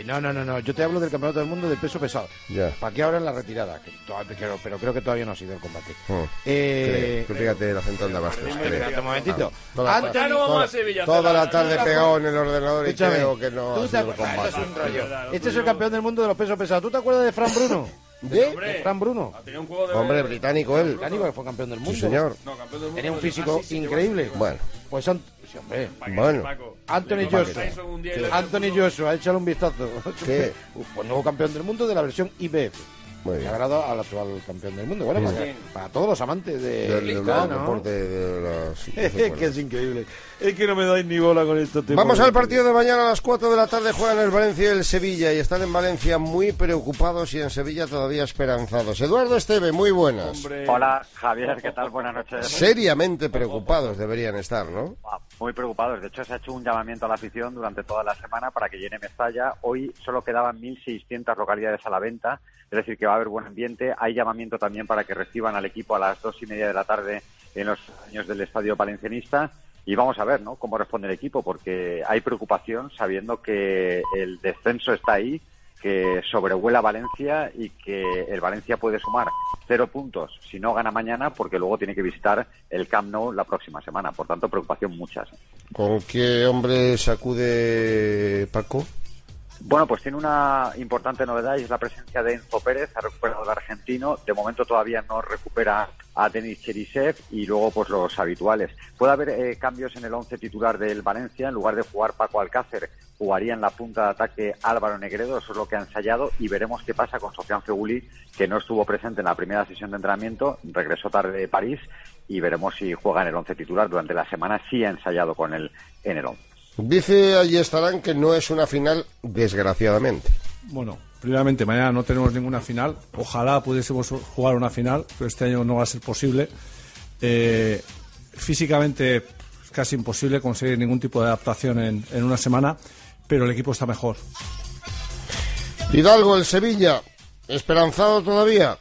Eh, no, no, no, no, yo te hablo del campeonato del mundo de peso pesado. Ya. ¿Para qué ahora en la retirada? Que todavía- pero, pero creo que todavía no ha sido el combate. Oh, Eh, creo. Tú fíjate la central de Abastos. creo. Espérate un momentito. Toda, Anthony- toda- Ya no vamos a Sevilla, toda la tarde pegado en el ordenador y creo que no ¿tú ha te sido el acuerdas? combate. Eso es un rollo. Este es el campeón del mundo de los pesos pesados. ¿Tú te acuerdas de Fran Bruno? ¿De? De Fran Bruno. Hombre, británico él. Británico que fue campeón del mundo. Sí, señor. Tenía un físico increíble. Bueno. Pues son... sí, hombre. Bueno. Anthony. Joshua. Anthony Joshua, échale un vistazo. ¿Qué? Pues nuevo campeón del mundo de la versión IBF. Muy Que al actual campeón del mundo. Bueno, para, bien. para todos los amantes de... Del- del ¿no? deporte de las- Es que es increíble. Es que no me dais ni bola con esto. Vamos al partido de mañana a las 4 de la tarde. Juegan el Valencia y el Sevilla. Y están en Valencia muy preocupados y en Sevilla todavía esperanzados. Eduardo Esteve, muy buenas. Hola, Javier, ¿qué tal? Buenas noches. Seriamente preocupados deberían estar, ¿no? Ah, Muy preocupados. De hecho, se ha hecho un llamamiento a la afición durante toda la semana para que llene Mestalla. Hoy solo quedaban 1.600 localidades a la venta, es decir, que va haber buen ambiente. Hay llamamiento también para que reciban al equipo a las dos y media de la tarde en los años del Estadio Valencianista. Y vamos a ver ¿no? cómo responde el equipo, porque hay preocupación sabiendo que el descenso está ahí, que sobrevuela Valencia y que el Valencia puede sumar cero puntos si no gana mañana, porque luego tiene que visitar el Camp Nou la próxima semana. Por tanto, preocupación muchas. ¿Con qué hombre sacude Paco? Bueno, pues tiene una importante novedad y es la presencia de Enzo Pérez, ha recuperado el argentino. De momento todavía no recupera a Denis Cherisev y luego pues los habituales. Puede haber eh, cambios en el once titular del Valencia. En lugar de jugar Paco Alcácer, jugaría en la punta de ataque Álvaro Negredo. Eso es lo que ha ensayado y veremos qué pasa con Sofian Feguli, que no estuvo presente en la primera sesión de entrenamiento, regresó tarde de París y veremos si juega en el once titular durante la semana. Sí ha ensayado con él en el once. Dice allí estarán que no es una final, desgraciadamente. Bueno, primeramente, mañana no tenemos ninguna final. Ojalá pudiésemos jugar una final, pero este año no va a ser posible. Eh, físicamente es casi imposible conseguir ningún tipo de adaptación en, en una semana, pero el equipo está mejor. Hidalgo, el Sevilla, esperanzado todavía.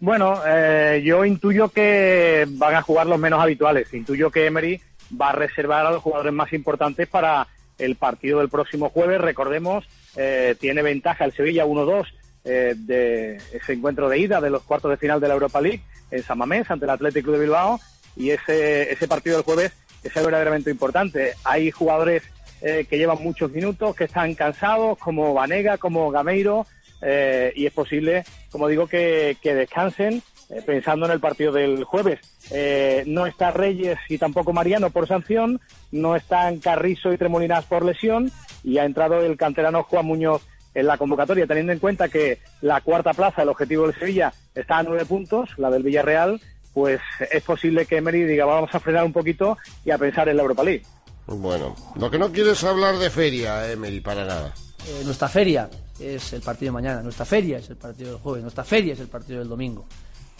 Bueno, eh, yo intuyo que van a jugar los menos habituales. Intuyo que Emery va a reservar a los jugadores más importantes para el partido del próximo jueves. Recordemos, eh, tiene ventaja el Sevilla 1-2 eh, de ese encuentro de ida de los cuartos de final de la Europa League en San Mamés ante el Atlético de Bilbao y ese, ese partido del jueves es verdaderamente importante. Hay jugadores eh, que llevan muchos minutos, que están cansados, como Vanega, como Gameiro, eh, y es posible, como digo, que, que descansen eh, pensando en el partido del jueves. Eh, no está Reyes y tampoco Mariano por sanción, no están Carrizo y Tremolinas por lesión y ha entrado el canterano Juan Muñoz en la convocatoria, teniendo en cuenta que la cuarta plaza, el objetivo del Sevilla, está a nueve puntos, la del Villarreal, pues es posible que Emery diga vamos a frenar un poquito y a pensar en la Europa League. Bueno, lo que no quieres es hablar de feria, Emery, para nada. Eh, nuestra feria es el partido de mañana, nuestra feria es el partido del jueves, nuestra feria es el partido del domingo.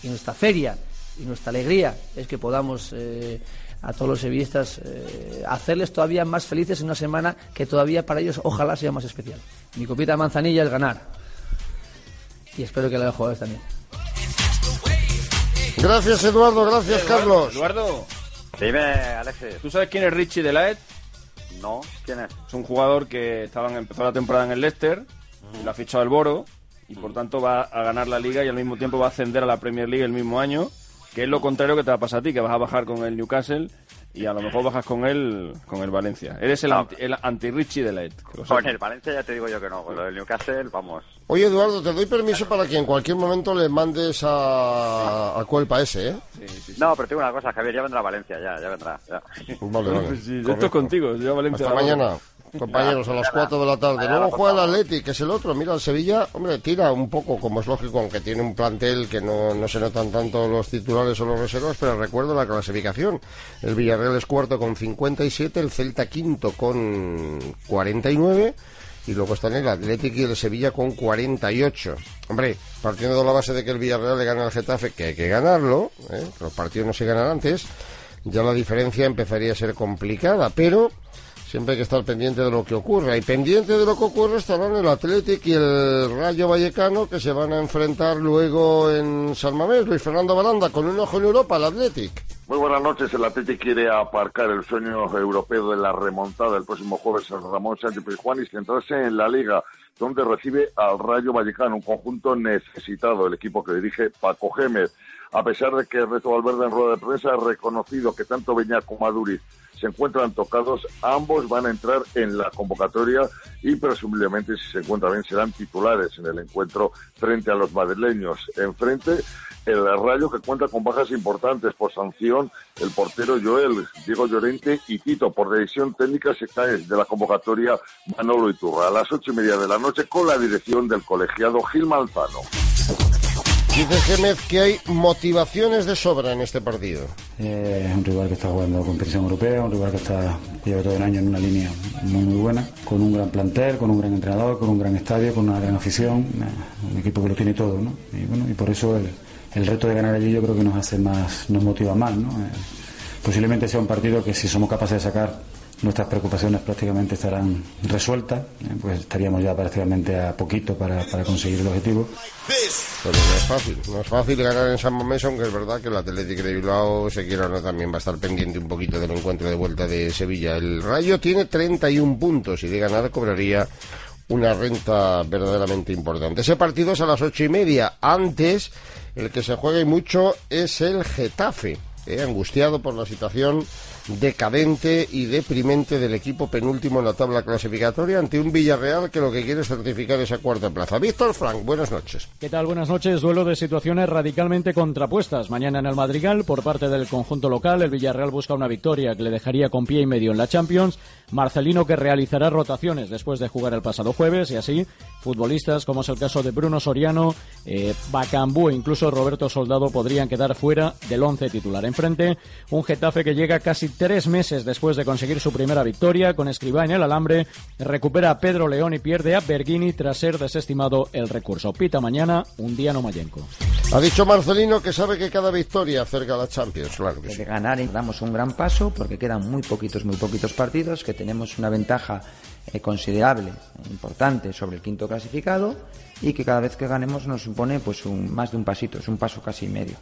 Y nuestra feria y nuestra alegría es que podamos eh, a todos los sevillistas eh, hacerles todavía más felices en una semana que todavía para ellos ojalá sea más especial. Mi copita de manzanilla es ganar. Y espero que la de los jugadores también. Gracias, Eduardo. Gracias, Carlos. Eduardo. Dime, Alexis. ¿Tú sabes quién es Richie Delaet? No, ¿quién es? Es un jugador que estaba, empezó la temporada en el Leicester, y lo ha fichado el Boro, y por tanto va a ganar la liga y al mismo tiempo va a ascender a la Premier League el mismo año, que es lo contrario que te va a pasar a ti, que vas a bajar con el Newcastle y a lo mejor bajas con él con el Valencia. Eres el, anti, el anti-Richie Delaet. que lo Con sepas. el Valencia ya te digo yo que no. Con lo del Newcastle, vamos. Oye, Eduardo, te doy permiso para que en cualquier momento le mandes a, a Cuelpa ese, ¿eh? No, pero tengo una cosa, Javier, ya vendrá a Valencia, ya, ya vendrá. ya. Vale, vale. Pues sí, esto es contigo. Yo a Valencia Hasta la- mañana, compañeros, a las 4 de la tarde. Luego juega el. Atleti, que es el otro. Mira, el Sevilla, hombre, tira un poco, como es lógico, aunque tiene un plantel que no, no se notan tanto los titulares o los reservas, pero recuerdo la clasificación. El Villarreal es cuarto con 57, el Celta quinto con 49. Y luego están el Atlético y el Sevilla con 48. Hombre, partiendo de la base de que el Villarreal le gana al Getafe, que hay que ganarlo, ¿eh? los partidos no se ganan antes, ya la diferencia empezaría a ser complicada, pero siempre hay que estar pendiente de lo que ocurra. Y pendiente de lo que ocurre estarán el Athletic y el Rayo Vallecano, que se van a enfrentar luego en San Mamés. Luis Fernando Baranda, con un ojo en Europa, el Athletic. Muy buenas noches. El Atlético quiere aparcar el sueño europeo de la remontada el próximo jueves en Ramón Sánchez Pizjuán y centrarse en la Liga, donde recibe al Rayo Vallecano, un conjunto necesitado, el equipo que dirige Paco Gémez. A pesar de que Reto Valverde en rueda de prensa ha reconocido que tanto Beñat como Aduriz se encuentran tocados, ambos van a entrar en la convocatoria y presumiblemente, si se encuentran bien, serán titulares en el encuentro frente a los madrileños. Enfrente, el Rayo que cuenta con bajas importantes por sanción, el portero Joel, Diego Llorente y Tito. Por decisión técnica se cae de la convocatoria Manolo Iturra a las ocho y media de la noche con la dirección del colegiado Gil Manzano. Dice Gémez que hay motivaciones de sobra en este partido. Eh, es un rival que está jugando competición europea, un rival que está lleva todo el año en una línea muy muy buena, con un gran plantel, con un gran entrenador, con un gran estadio, con una gran afición, eh, un equipo que lo tiene todo, ¿no? Y bueno, y por eso el, el reto de ganar allí yo creo que nos hace más, nos motiva más, ¿no? Eh, posiblemente sea un partido que si somos capaces de sacar nuestras preocupaciones prácticamente estarán resueltas, eh, pues estaríamos ya prácticamente a poquito para, para conseguir el objetivo. Pero no es fácil, no es fácil ganar en San Mamés, aunque es verdad que el Atlético de Bilbao, se quiera o no, también va a estar pendiente un poquito del encuentro de vuelta de Sevilla. El Rayo tiene 31 puntos y de ganar cobraría una renta verdaderamente importante. Ese partido es a las ocho y media. Antes, el que se juega y mucho es el Getafe. eh, angustiado por la situación decadente y deprimente del equipo penúltimo en la tabla clasificatoria ante un Villarreal que lo que quiere es certificar esa cuarta plaza. Víctor Frank, buenas noches. ¿Qué tal? Buenas noches. Duelo de situaciones radicalmente contrapuestas. Mañana en el Madrigal, por parte del conjunto local, el Villarreal busca una victoria que le dejaría con pie y medio en la Champions. Marcelino que realizará rotaciones después de jugar el pasado jueves y así futbolistas como es el caso de Bruno Soriano, eh, Bacambú e incluso Roberto Soldado podrían quedar fuera del once titular. Enfrente, un Getafe que llega casi tres meses después de conseguir su primera victoria con Escribá en el alambre, recupera a Pedro León y pierde a Bergini tras ser desestimado el recurso. Pita mañana un día no Mayenco. Ha dicho Marcelino que sabe que cada victoria acerca a la Champions, claro que sí. De ganar y damos un gran paso porque quedan muy poquitos, muy poquitos partidos, que tenemos una ventaja eh, considerable, importante sobre el quinto clasificado y que cada vez que ganemos nos supone pues un, más de un pasito, es un paso casi medio.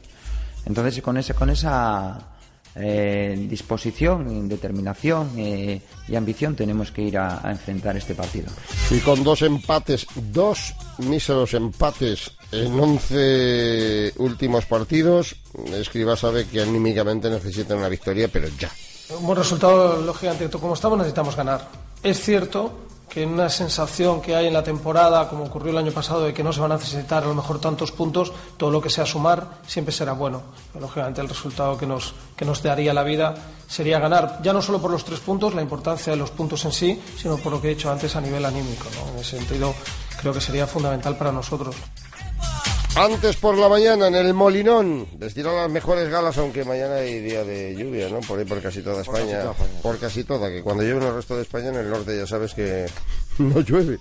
Entonces con ese con esa eh, disposición, determinación eh, y ambición tenemos que ir a, a enfrentar este partido. Y con dos empates, dos míseros empates en 11 últimos partidos, Escriba sabe que anímicamente necesita una victoria, pero ya. Un buen resultado, lógicamente, como estamos necesitamos ganar. Es cierto que en una sensación que hay en la temporada, como ocurrió el año pasado, de que no se van a necesitar a lo mejor tantos puntos, todo lo que sea sumar siempre será bueno. Lógicamente el resultado que nos, que nos daría la vida sería ganar, ya no solo por los tres puntos, la importancia de los puntos en sí, sino por lo que he dicho antes a nivel anímico. ¿no? En ese sentido, creo que sería fundamental para nosotros. Antes por la mañana en el Molinón, destinan las mejores galas, aunque mañana hay día de lluvia, ¿no? Por ahí por casi toda Por casi España. toda España. Por casi toda, que cuando llueve en el resto de España, en el norte ya sabes que no llueve.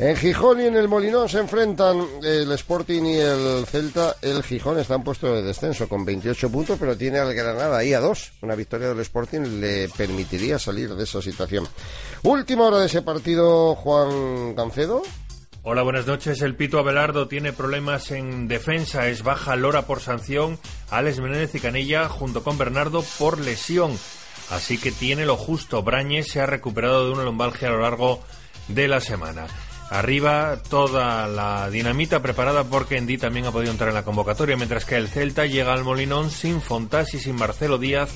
En Gijón y en el Molinón se enfrentan el Sporting y el Celta. El Gijón está en puesto de descenso con 28 puntos, pero tiene al Granada ahí a dos. Una victoria del Sporting le permitiría salir de esa situación. Última hora de ese partido, Juan Cancedo. Hola, buenas noches. El Pito Abelardo tiene problemas en defensa. Es baja Lora por sanción, Alex Menéndez y Canilla junto con Bernardo por lesión. Así que tiene lo justo. Brañez se ha recuperado de una lumbalgia a lo largo de la semana. Arriba toda la dinamita preparada porque Endy también ha podido entrar en la convocatoria, mientras que el Celta llega al Molinón sin Fontás y sin Marcelo Díaz,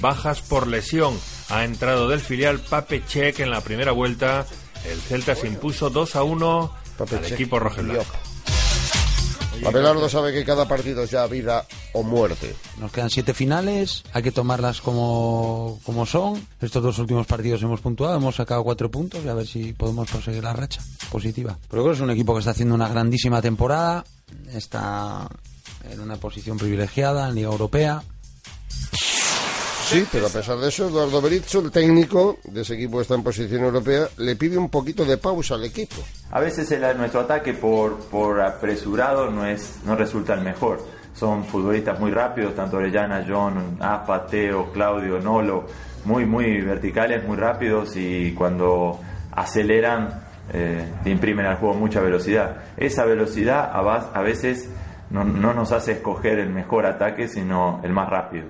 bajas por lesión. Ha entrado del filial Pape en la primera vuelta. El Celta se impuso 2 a 1 al Check. equipo rojiblanco. Abelardo sabe que cada partido es ya vida o muerte. Nos quedan siete finales, hay que tomarlas como, como son. Estos dos últimos partidos hemos puntuado, hemos sacado cuatro puntos y a ver si podemos conseguir la racha positiva. Pero creo que es un equipo que está haciendo una grandísima temporada, está en una posición privilegiada en Liga Europea. Sí, pero a pesar de eso, Eduardo Berizzo, el técnico de ese equipo que está en posición europea, le pide un poquito de pausa al equipo. A veces el- nuestro ataque por, por apresurado no, es, no resulta el mejor. Son futbolistas muy rápidos, tanto Orellana, John, Apa, Teo, Claudio, Nolo, muy, muy verticales, muy rápidos y cuando aceleran eh, imprimen al juego mucha velocidad. Esa velocidad a, a veces no, no nos hace escoger el mejor ataque, sino el más rápido.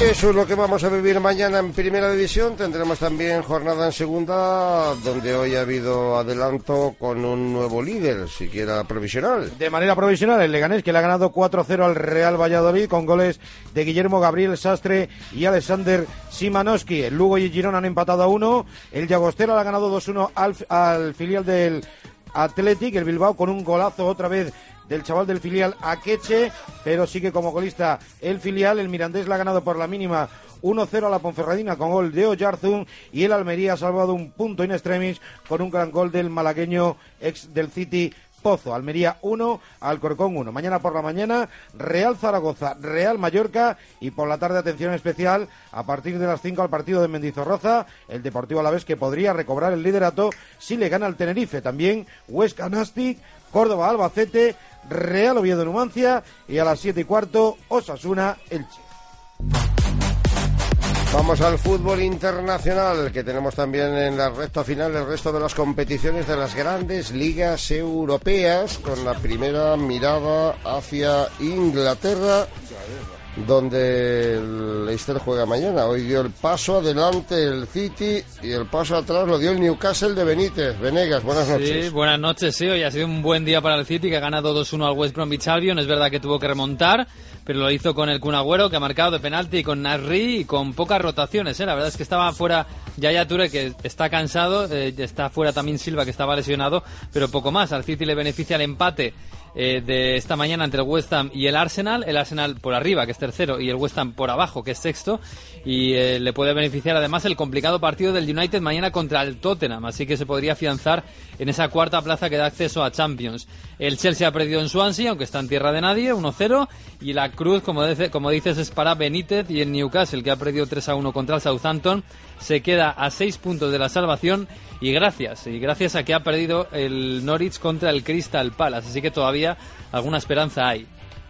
Eso es lo que vamos a vivir mañana en Primera División. Tendremos también jornada en Segunda, donde hoy ha habido adelanto con un nuevo líder, siquiera provisional. De manera provisional, el Leganés que le ha ganado 4-0 al Real Valladolid con goles de Guillermo Gabriel Sastre y Alexander Simanowski. El Lugo y el Girona han empatado a uno. El Llagostera le ha ganado 2-1 al, al filial del Athletic. El Bilbao con un golazo otra vez del chaval del filial Akeche, pero sigue como golista el filial. El Mirandés le ha ganado por la mínima 1-0 a la Ponferradina con gol de Oyarzún y el Almería ha salvado un punto in extremis con un gran gol del malagueño ex del City Pozo. Almería 1, Alcorcón 1. Mañana por la mañana, Real Zaragoza, Real Mallorca y por la tarde, atención especial, a partir de las 5 al partido de Mendizorroza, el Deportivo Alavés que podría recobrar el liderato si le gana al Tenerife. También Huesca Nastic, Córdoba Albacete, Real Oviedo Numancia y a las 7 y cuarto, Osasuna Elche. Vamos al fútbol internacional, que tenemos también en la recta final el resto de las competiciones de las grandes ligas europeas, con la primera mirada hacia Inglaterra, donde el Leicester juega mañana. Hoy dio el paso adelante el City y el paso atrás lo dio el Newcastle de Benítez. Venegas, buenas noches. Sí, buenas noches, sí. Hoy ha sido un buen día para el City, que ha ganado 2-1 al West Bromwich Albion. Es verdad que tuvo que remontar, pero lo hizo con el Kun Agüero, que ha marcado de penalti, y con Nasri, y con pocas rotaciones. ¿eh? La verdad es que estaba fuera Yaya Toure, que está cansado, eh, está fuera también Silva, que estaba lesionado, pero poco más. Al City le beneficia el empate eh, de esta mañana entre el West Ham y el Arsenal. El Arsenal por arriba, que es tercero, y el West Ham por abajo, que es sexto. Y eh, le puede beneficiar además el complicado partido del United mañana contra el Tottenham. Así que se podría afianzar en esa cuarta plaza que da acceso a Champions. El Chelsea ha perdido en Swansea, aunque está en tierra de nadie, 1-0. Y la cruz, como, dice, como dices, es para Benítez y el Newcastle, que ha perdido 3-1 contra el Southampton. Se queda a 6 puntos de la salvación y gracias, y gracias a que ha perdido el Norwich contra el Crystal Palace. Así que todavía alguna esperanza hay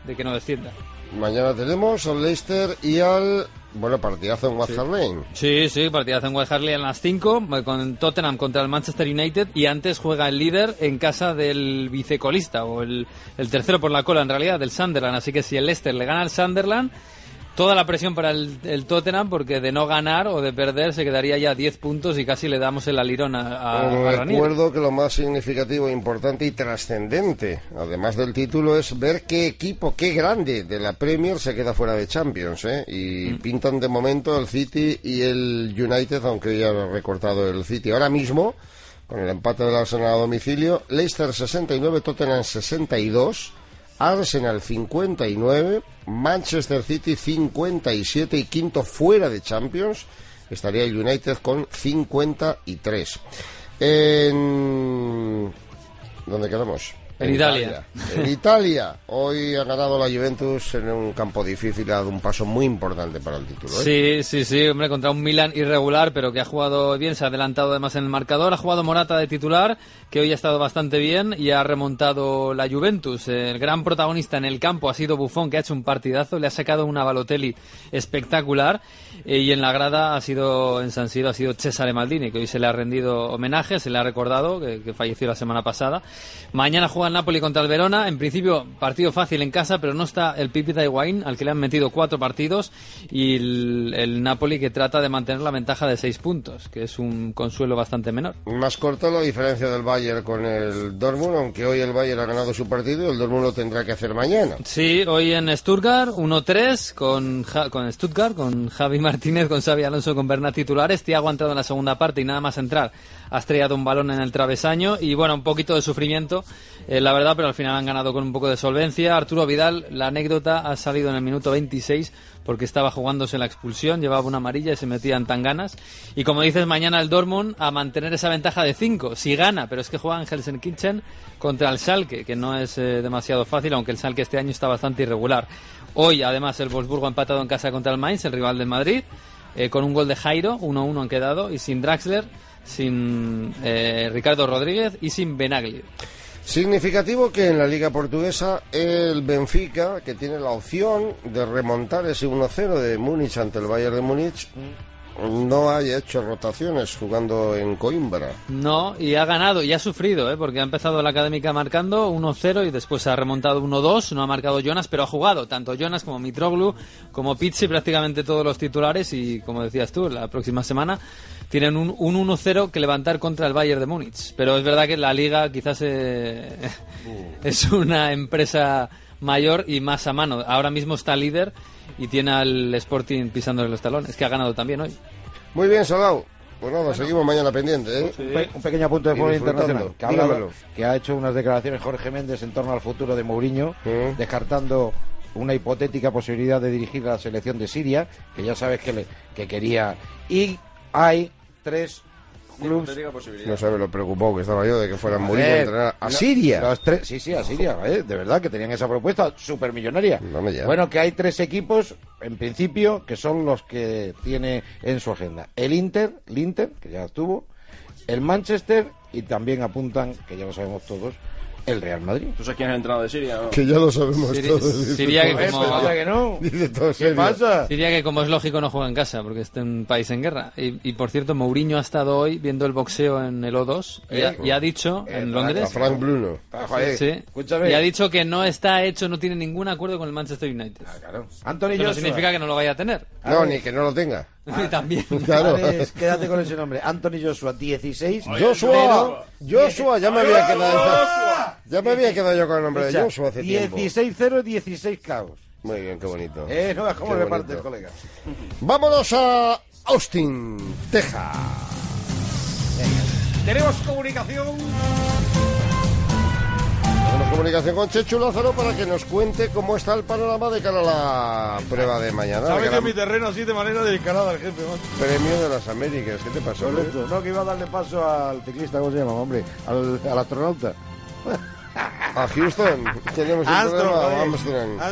de que no descienda. Mañana tenemos al Leicester y al. Bueno, partidazo en West Lane. Sí, sí, partidazo en West Harley a las 5, con Tottenham contra el Manchester United y antes juega el líder en casa del vicecolista, o el, el tercero por la cola en realidad, del Sunderland. Así que si el Leicester le gana al Sunderland, toda la presión para el, el Tottenham, porque de no ganar o de perder se quedaría ya 10 puntos y casi le damos el alirón a, a. Recuerdo que lo más significativo, importante y trascendente, además del título, es ver qué equipo, qué grande de la Premier se queda fuera de Champions. ¿eh? Y pintan de momento el City y el United, aunque ya ha recortado el City. Ahora mismo, con el empate del Arsenal a domicilio, Leicester 69, Tottenham 62. Arsenal 59, Manchester City 57 y quinto fuera de Champions estaría el United con 53. En... ¿Dónde quedamos? En Italia. En Italia. Hoy ha ganado la Juventus en un campo difícil, ha dado un paso muy importante para el título. ¿eh? Sí, sí, sí, hombre, contra un Milan irregular, pero que ha jugado bien, se ha adelantado además en el marcador, ha jugado Morata de titular, que hoy ha estado bastante bien y ha remontado la Juventus. El gran protagonista en el campo ha sido Buffon, que ha hecho un partidazo, le ha sacado una Balotelli espectacular eh, y en la grada ha sido, en San Siro, ha sido Cesare Maldini, que hoy se le ha rendido homenaje, se le ha recordado, que, que falleció la semana pasada. Mañana juega el Napoli contra el Verona, en principio partido fácil en casa, pero no está el Pipita Higuaín, al que le han metido cuatro partidos, y el, el Napoli que trata de mantener la ventaja de seis puntos, que es un consuelo bastante menor. Más corta la diferencia del Bayern con el Dortmund, aunque hoy el Bayern ha ganado su partido y el Dortmund lo tendrá que hacer mañana. Sí, hoy en Stuttgart, 1-3 con, Ja- con Stuttgart, con Javi Martínez, con Xavi Alonso, con Bernat titulares. Tiago ha entrado en la segunda parte y nada más entrar ha estrellado un balón en el travesaño y bueno, un poquito de sufrimiento, eh, la verdad, pero al final han ganado con un poco de solvencia. Arturo Vidal, la anécdota ha salido en el minuto 26 porque estaba jugándose la expulsión, llevaba una amarilla y se metía en tan ganas. Y como dices, mañana el Dortmund a mantener esa ventaja de 5, si gana, pero es que juega en Helsinki contra el Schalke, que no es eh, demasiado fácil, aunque el Schalke este año está bastante irregular. Hoy, además, el Wolfsburgo ha empatado en casa contra el Mainz, el rival del Madrid, eh, con un gol de Jairo, 1-1 han quedado, y sin Draxler, sin eh, Ricardo Rodríguez y sin Benagli. Significativo que en la Liga Portuguesa el Benfica, que tiene la opción de remontar ese 1-0 de Múnich ante el Bayern de Múnich, no haya hecho rotaciones jugando en Coimbra. No, y ha ganado y ha sufrido, ¿eh? porque ha empezado la académica marcando 1-0 y después ha remontado 1-2. No ha marcado Jonas, pero ha jugado tanto Jonas como Mitroglou, como Pizzi, prácticamente todos los titulares. Y como decías tú, la próxima semana tienen un, un 1-0 que levantar contra el Bayern de Múnich. Pero es verdad que la liga quizás eh, es una empresa mayor y más a mano. Ahora mismo está líder y tiene al Sporting pisándole los talones, que ha ganado también hoy. Muy bien, Salao. Pues nada, seguimos mañana pendiente, ¿eh? Un, pe- un pequeño apunte de fútbol internacional. Que, que ha hecho unas declaraciones Jorge Méndez en torno al futuro de Mourinho, descartando una hipotética posibilidad de dirigir a la selección de Siria, que ya sabes que, le- que quería. Y hay tres clubes. No sabes lo preocupado que estaba yo de que fuera A Mourinho a entrenar Siria. los tres- sí, sí, a Siria, ¿eh? de verdad, que tenían esa propuesta supermillonaria. ya. Bueno, que hay tres equipos, en principio, que son los que tiene en su agenda. El Inter, el Inter, que ya estuvo, el Manchester y también apuntan, que ya lo sabemos todos, el Real Madrid. ¿Tú sabes quién es el entrenador de Siria? no? Que ya lo sabemos Siria- todos. Siria que como- que no. Dice todo ¿Qué serio. pasa? Diría que como es lógico no juega en casa porque está en un país en guerra. Y, y, por cierto, Mourinho ha estado hoy viendo el boxeo en el O2 y, ha, Eh, y ha dicho eh, en a Londres. Frank Bruno. Ah, joder, Sí. escúchame. Y ha dicho que no está hecho, no tiene ningún acuerdo con el Manchester United. claro. Anthony Eso no significa que no lo vaya a tener. No, ni que no lo tenga. Y también. Claro. Alex, quédate con ese nombre. Anthony Joshua, 16. Joshua, Joshua, ya me había quedado. Ya me había quedado yo con el nombre de Joshua hace tiempo. 16-0, 16 caos. Muy bien, qué bonito. Eh, no cómo bonito. colega. Vámonos a Austin, Texas. Tenemos comunicación. Comunicación con Chechu Lázaro para que nos cuente cómo está el panorama de cara a la prueba de mañana. Sabe el que mi terreno así de manera delicada al jefe, macho. Premio de las Américas. ¿Qué te pasó? Correcto. No, que iba a darle paso al ciclista, ¿cómo se llama, hombre? Al, al astronauta. A Houston. Tenemos un Armstrong, problema.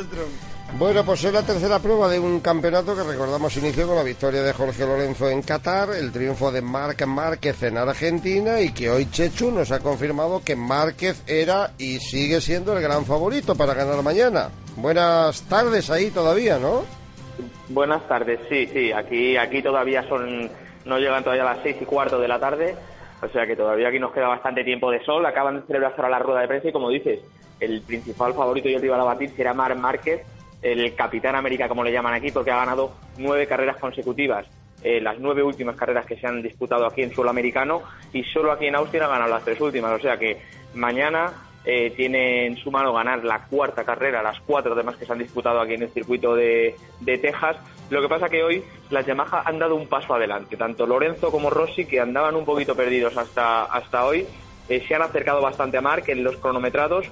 Bueno, pues es la tercera prueba de un campeonato que recordamos inició con la victoria de Jorge Lorenzo en Qatar, el triunfo de Marc Márquez en Argentina y que hoy Chechu nos ha confirmado que Márquez era y sigue siendo el gran favorito para ganar mañana. Buenas tardes ahí todavía, ¿no? Buenas tardes, sí, sí, aquí, aquí todavía son, no llegan todavía las seis y cuarto de la tarde, o sea que todavía aquí nos queda bastante tiempo de sol, acaban de celebrar ahora la rueda de prensa y como dices, el principal favorito y el rival a batir será Mar Márquez, el capitán América como le llaman aquí, porque ha ganado nueve carreras consecutivas, eh, las nueve últimas carreras que se han disputado aquí en suelo americano y solo aquí en Austin ha ganado las tres últimas, o sea que mañana eh, tiene en su mano ganar la cuarta carrera, las cuatro demás que se han disputado aquí en el circuito de, de Texas. Lo que pasa que hoy las Yamaha han dado un paso adelante, tanto Lorenzo como Rossi, que andaban un poquito perdidos hasta, hasta hoy, eh, se han acercado bastante a Mark en los cronometrados.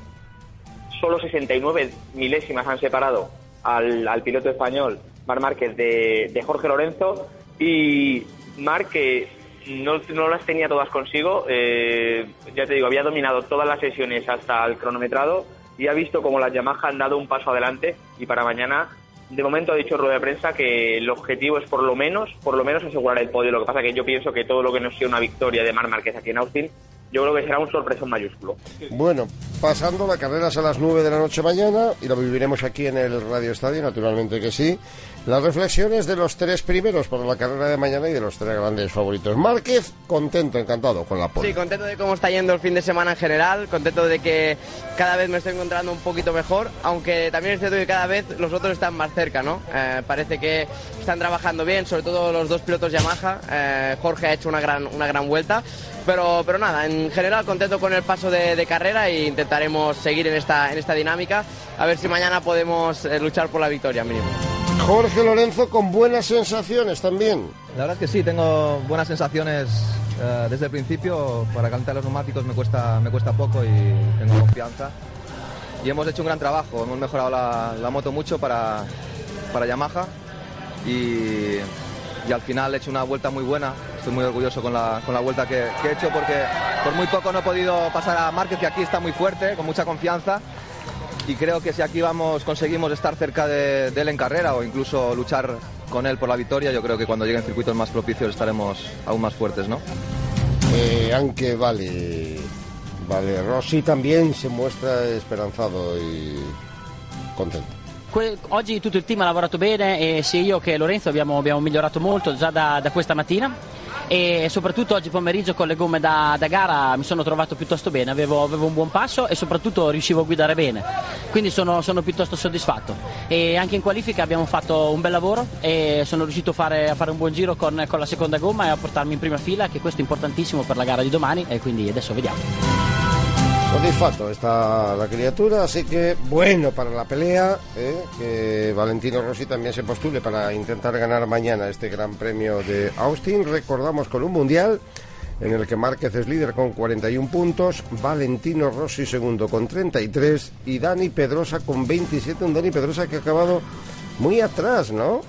Solo 69 milésimas han separado al, al piloto español, Mar Márquez, de, de Jorge Lorenzo. Y Marc, que no, no las tenía todas consigo, eh, ya te digo, había dominado todas las sesiones hasta el cronometrado y ha visto como las Yamaha han dado un paso adelante y para mañana, de momento ha dicho rueda de prensa que el objetivo es por lo menos, por lo menos asegurar el podio. Lo que pasa que yo pienso que todo lo que no sea una victoria de Mar Márquez aquí en Austin, yo creo que será un sorpresón mayúsculo. Bueno, pasando la carrera a las 9 de la noche mañana y lo viviremos aquí en el Radio Estadio, naturalmente que sí. Las reflexiones de los tres primeros para la carrera de mañana y de los tres grandes favoritos. Márquez, contento, encantado con la pole. Sí, contento de cómo está yendo el fin de semana en general, contento de que cada vez me estoy encontrando un poquito mejor, aunque también es cierto que cada vez los otros están más cerca, ¿no? Eh, parece que están trabajando bien, sobre todo los dos pilotos Yamaha. Eh, Jorge ha hecho una gran, una gran vuelta, pero, pero nada, en general contento con el paso de, de carrera e intentaremos seguir en esta, en esta dinámica, a ver si mañana podemos eh, luchar por la victoria mínimo. Jorge Lorenzo con buenas sensaciones también. La verdad es que sí, tengo buenas sensaciones eh, desde el principio. Para calentar los neumáticos me cuesta, me cuesta poco y tengo confianza. Y hemos hecho un gran trabajo, hemos mejorado la, la moto mucho para, para Yamaha y, y al final he hecho una vuelta muy buena. Estoy muy orgulloso con la, con la vuelta que, que he hecho porque por muy poco no he podido pasar a Márquez, que aquí está muy fuerte, con mucha confianza y creo que si aquí vamos conseguimos estar cerca de, de él en carrera o incluso luchar con él por la victoria, yo creo que cuando lleguen circuitos más propicios estaremos aún más fuertes, ¿no? Eh, aunque vale, vale, Rossi también se muestra esperanzado y contento. Oggi tutto il team ha lavorato bene e sia io che Lorenzo abbiamo, abbiamo migliorato molto già da, da questa mattina e soprattutto oggi pomeriggio con le gomme da, da gara mi sono trovato piuttosto bene, avevo, avevo un buon passo e soprattutto riuscivo a guidare bene, quindi sono, sono piuttosto soddisfatto. E anche in qualifica abbiamo fatto un bel lavoro e sono riuscito a fare, a fare un buon giro con, con la seconda gomma e a portarmi in prima fila che questo è importantissimo per la gara di domani. E quindi adesso vediamo. Satisfacto está la criatura, así que bueno para la pelea, ¿eh? que Valentino Rossi también se postule para intentar ganar mañana este Gran Premio de Austin. Recordamos con un mundial en el que Márquez es líder con 41 puntos, Valentino Rossi segundo con 33 y Dani Pedrosa con 27. Un Dani Pedrosa que ha acabado muy atrás, ¿no?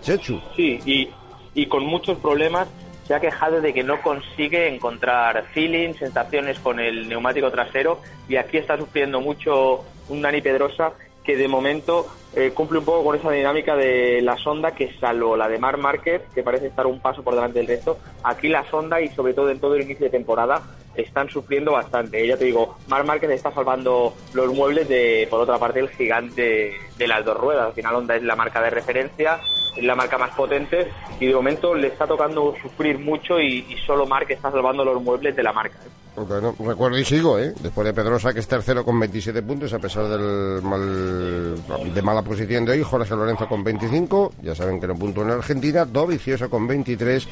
Chechu. Sí, y, y con muchos problemas se ha quejado de que no consigue encontrar feeling, sensaciones con el neumático trasero y aquí está sufriendo mucho un Dani Pedrosa que de momento eh, cumple un poco con esa dinámica de la sonda que salvo la de Mar Márquez, que parece estar un paso por delante del resto, aquí la sonda y sobre todo en todo el inicio de temporada están sufriendo bastante. Ya te digo, Mar Márquez está salvando los muebles de, por otra parte, el gigante de las dos ruedas. Al final Honda es la marca de referencia, es la marca más potente y de momento le está tocando sufrir mucho y, y solo Marc está salvando los muebles de la marca. Recuerdo y sigo, ¿eh? Después de Pedrosa, que es tercero con 27 puntos, a pesar del mal, de mala posición de hoy. Jorge Lorenzo con 25, ya saben que no punto en Argentina. Dovicioso con 23.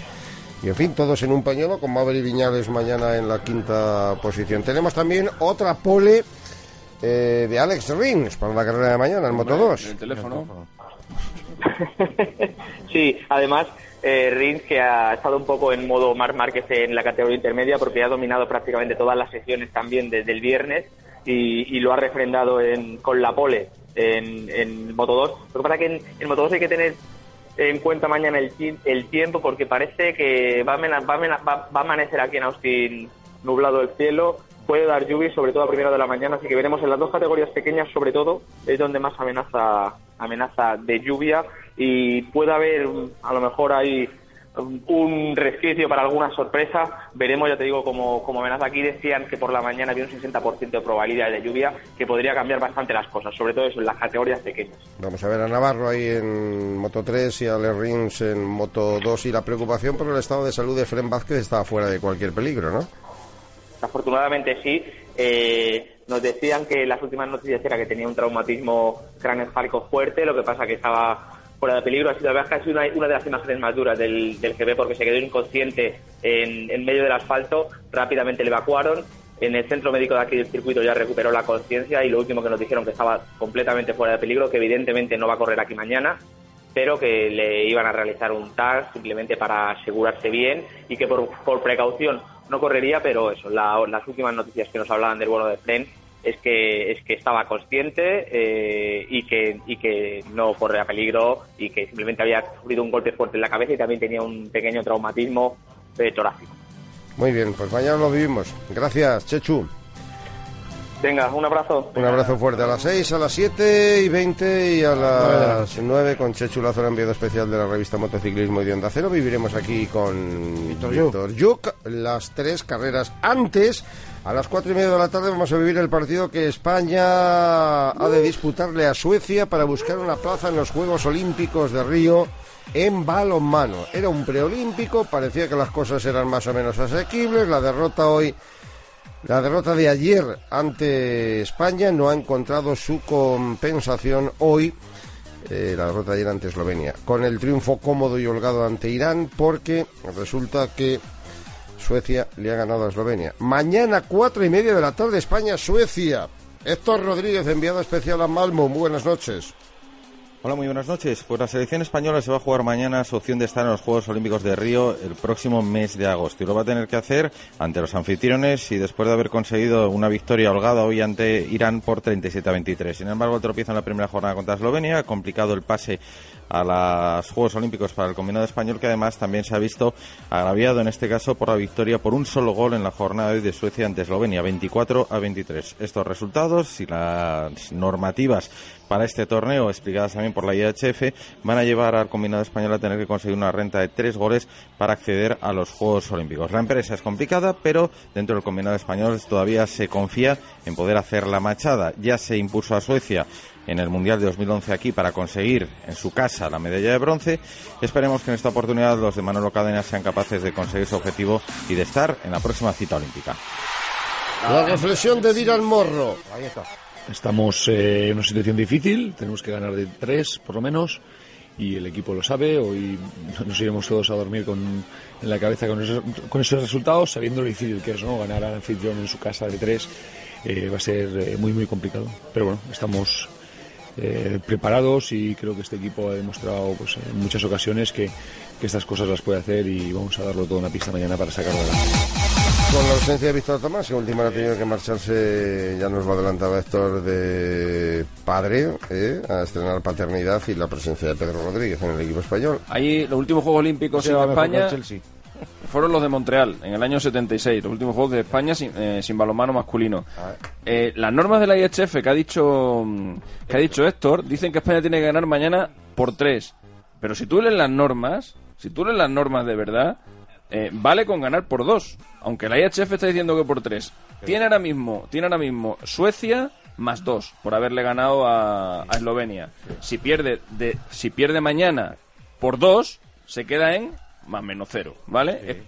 Y en fin, todos en un pañuelo, con Maverick Viñales mañana en la quinta posición. Tenemos también otra pole eh, de Alex Rins para la carrera de mañana en Moto 2. El teléfono. Sí, además, eh, Rins, que ha estado un poco en modo Marc Márquez en la categoría intermedia, porque ha dominado prácticamente todas las secciones también desde el viernes y, y lo ha refrendado en- con la pole en, en Moto 2. Lo que pasa es que en, en Moto 2 hay que tener en cuenta mañana el, el tiempo, porque parece que va a, va, a va- a amanecer aquí en Austin nublado el cielo. Puede dar lluvia, sobre todo a primera de la mañana, así que veremos en las dos categorías pequeñas, sobre todo, es donde más amenaza amenaza de lluvia y puede haber, a lo mejor um, un resquicio para alguna sorpresa. Veremos, ya te digo, como, como amenaza aquí decían que por la mañana había un 60% de probabilidad de lluvia, que podría cambiar bastante las cosas, sobre todo eso en las categorías pequeñas. Vamos a ver a Navarro ahí en Moto 3 y a Alex Rins en Moto 2 y la preocupación por el estado de salud de Fren Vázquez está fuera de cualquier peligro, ¿no? Afortunadamente sí. Eh, nos decían que las últimas noticias era que tenía un traumatismo craneoencefálico fuerte, lo que pasa que estaba fuera de peligro. Ha sido, verdad, es una, una de las imágenes más duras del, del GB porque se quedó inconsciente en, en medio del asfalto. Rápidamente le evacuaron. En el centro médico de aquí del circuito ya recuperó la conciencia y lo último que nos dijeron que estaba completamente fuera de peligro, que evidentemente no va a correr aquí mañana, pero que le iban a realizar un TAS simplemente para asegurarse bien y que por, por precaución no correría, pero eso, la- las últimas noticias que nos hablaban del vuelo de Fren es que es que estaba consciente eh, y que y que no corría peligro y que simplemente había sufrido un golpe fuerte en la cabeza y también tenía un pequeño traumatismo eh, torácico. Muy bien, pues mañana lo vivimos. Gracias, Chechu. Venga, un abrazo. Un abrazo fuerte a las 6, a las 7 y 20 y a las 9 con Chechu Lázaro, enviado especial de la revista Motociclismo y de Onda Cero. Viviremos aquí con Víctor Yuk las tres carreras antes. A las 4 y media de la tarde vamos a vivir el partido que España ha de disputarle a Suecia para buscar una plaza en los Juegos Olímpicos de Río en balonmano. Era un preolímpico, parecía que las cosas eran más o menos asequibles. La derrota hoy la derrota de ayer ante España no ha encontrado su compensación hoy. eh, la derrota de ayer ante Eslovenia. Con el triunfo cómodo y holgado ante Irán, porque resulta que Suecia le ha ganado a Eslovenia. Mañana, cuatro y media de la tarde, España-Suecia. Héctor Rodríguez, enviado especial a Malmo. Muy buenas noches. Hola, muy buenas noches. Pues la selección española se va a jugar mañana su opción de estar en los Juegos Olímpicos de Río el próximo mes de agosto. Y lo va a tener que hacer ante los anfitriones y después de haber conseguido una victoria holgada hoy ante Irán por 37 a 23. Sin embargo, el tropiezo en la primera jornada contra Eslovenia ha complicado el pase a los Juegos Olímpicos para el combinado español, que además también se ha visto agraviado en este caso por la victoria por un solo gol en la jornada de Suecia ante Eslovenia, 24 a 23. Estos resultados y las normativas para este torneo, explicadas también por la IHF, van a llevar al combinado español a tener que conseguir una renta de tres goles para acceder a los Juegos Olímpicos. La empresa es complicada, pero dentro del combinado español todavía se confía en poder hacer la machada. Ya se impuso a Suecia en el Mundial de 2011 aquí para conseguir en su casa la medalla de bronce. Esperemos que en esta oportunidad los de Manolo Cadena sean capaces de conseguir su objetivo y de estar en la próxima cita olímpica. La reflexión de Dylan Morro. Ahí está. Estamos eh, en una situación difícil, tenemos que ganar de tres por lo menos y el equipo lo sabe. Hoy nos iremos todos a dormir con, en la cabeza con esos, con esos resultados, sabiendo lo difícil que es, ¿no? Ganar al anfitrión en su casa de tres eh, va a ser eh, muy, muy complicado. Pero bueno, estamos eh, preparados y creo que este equipo ha demostrado pues, en muchas ocasiones que, que estas cosas las puede hacer y vamos a darlo todo en la pista mañana para sacarlo adelante. Con la ausencia de Víctor Tomás, que última ha tenido que marcharse, ya nos lo adelantaba Héctor, de padre, ¿eh? a estrenar paternidad y la presencia de Pedro Rodríguez en el equipo español. Ahí los últimos Juegos Olímpicos en España Chelsea. Fueron los de Montreal, en el año 76, los últimos Juegos de España sin, eh, sin balonmano masculino. Eh, las normas de la IHF que ha dicho mm, que ha dicho Héctor dicen que España tiene que ganar mañana por tres. Pero si tú lees las normas, si tú lees las normas de verdad, eh, vale con ganar por dos. Aunque la IHF está diciendo que por tres. Tiene ahora mismo, tiene ahora mismo Suecia más dos por haberle ganado a, a Eslovenia. Si pierde de, si pierde mañana por dos, se queda en más menos cero, ¿vale? Eh,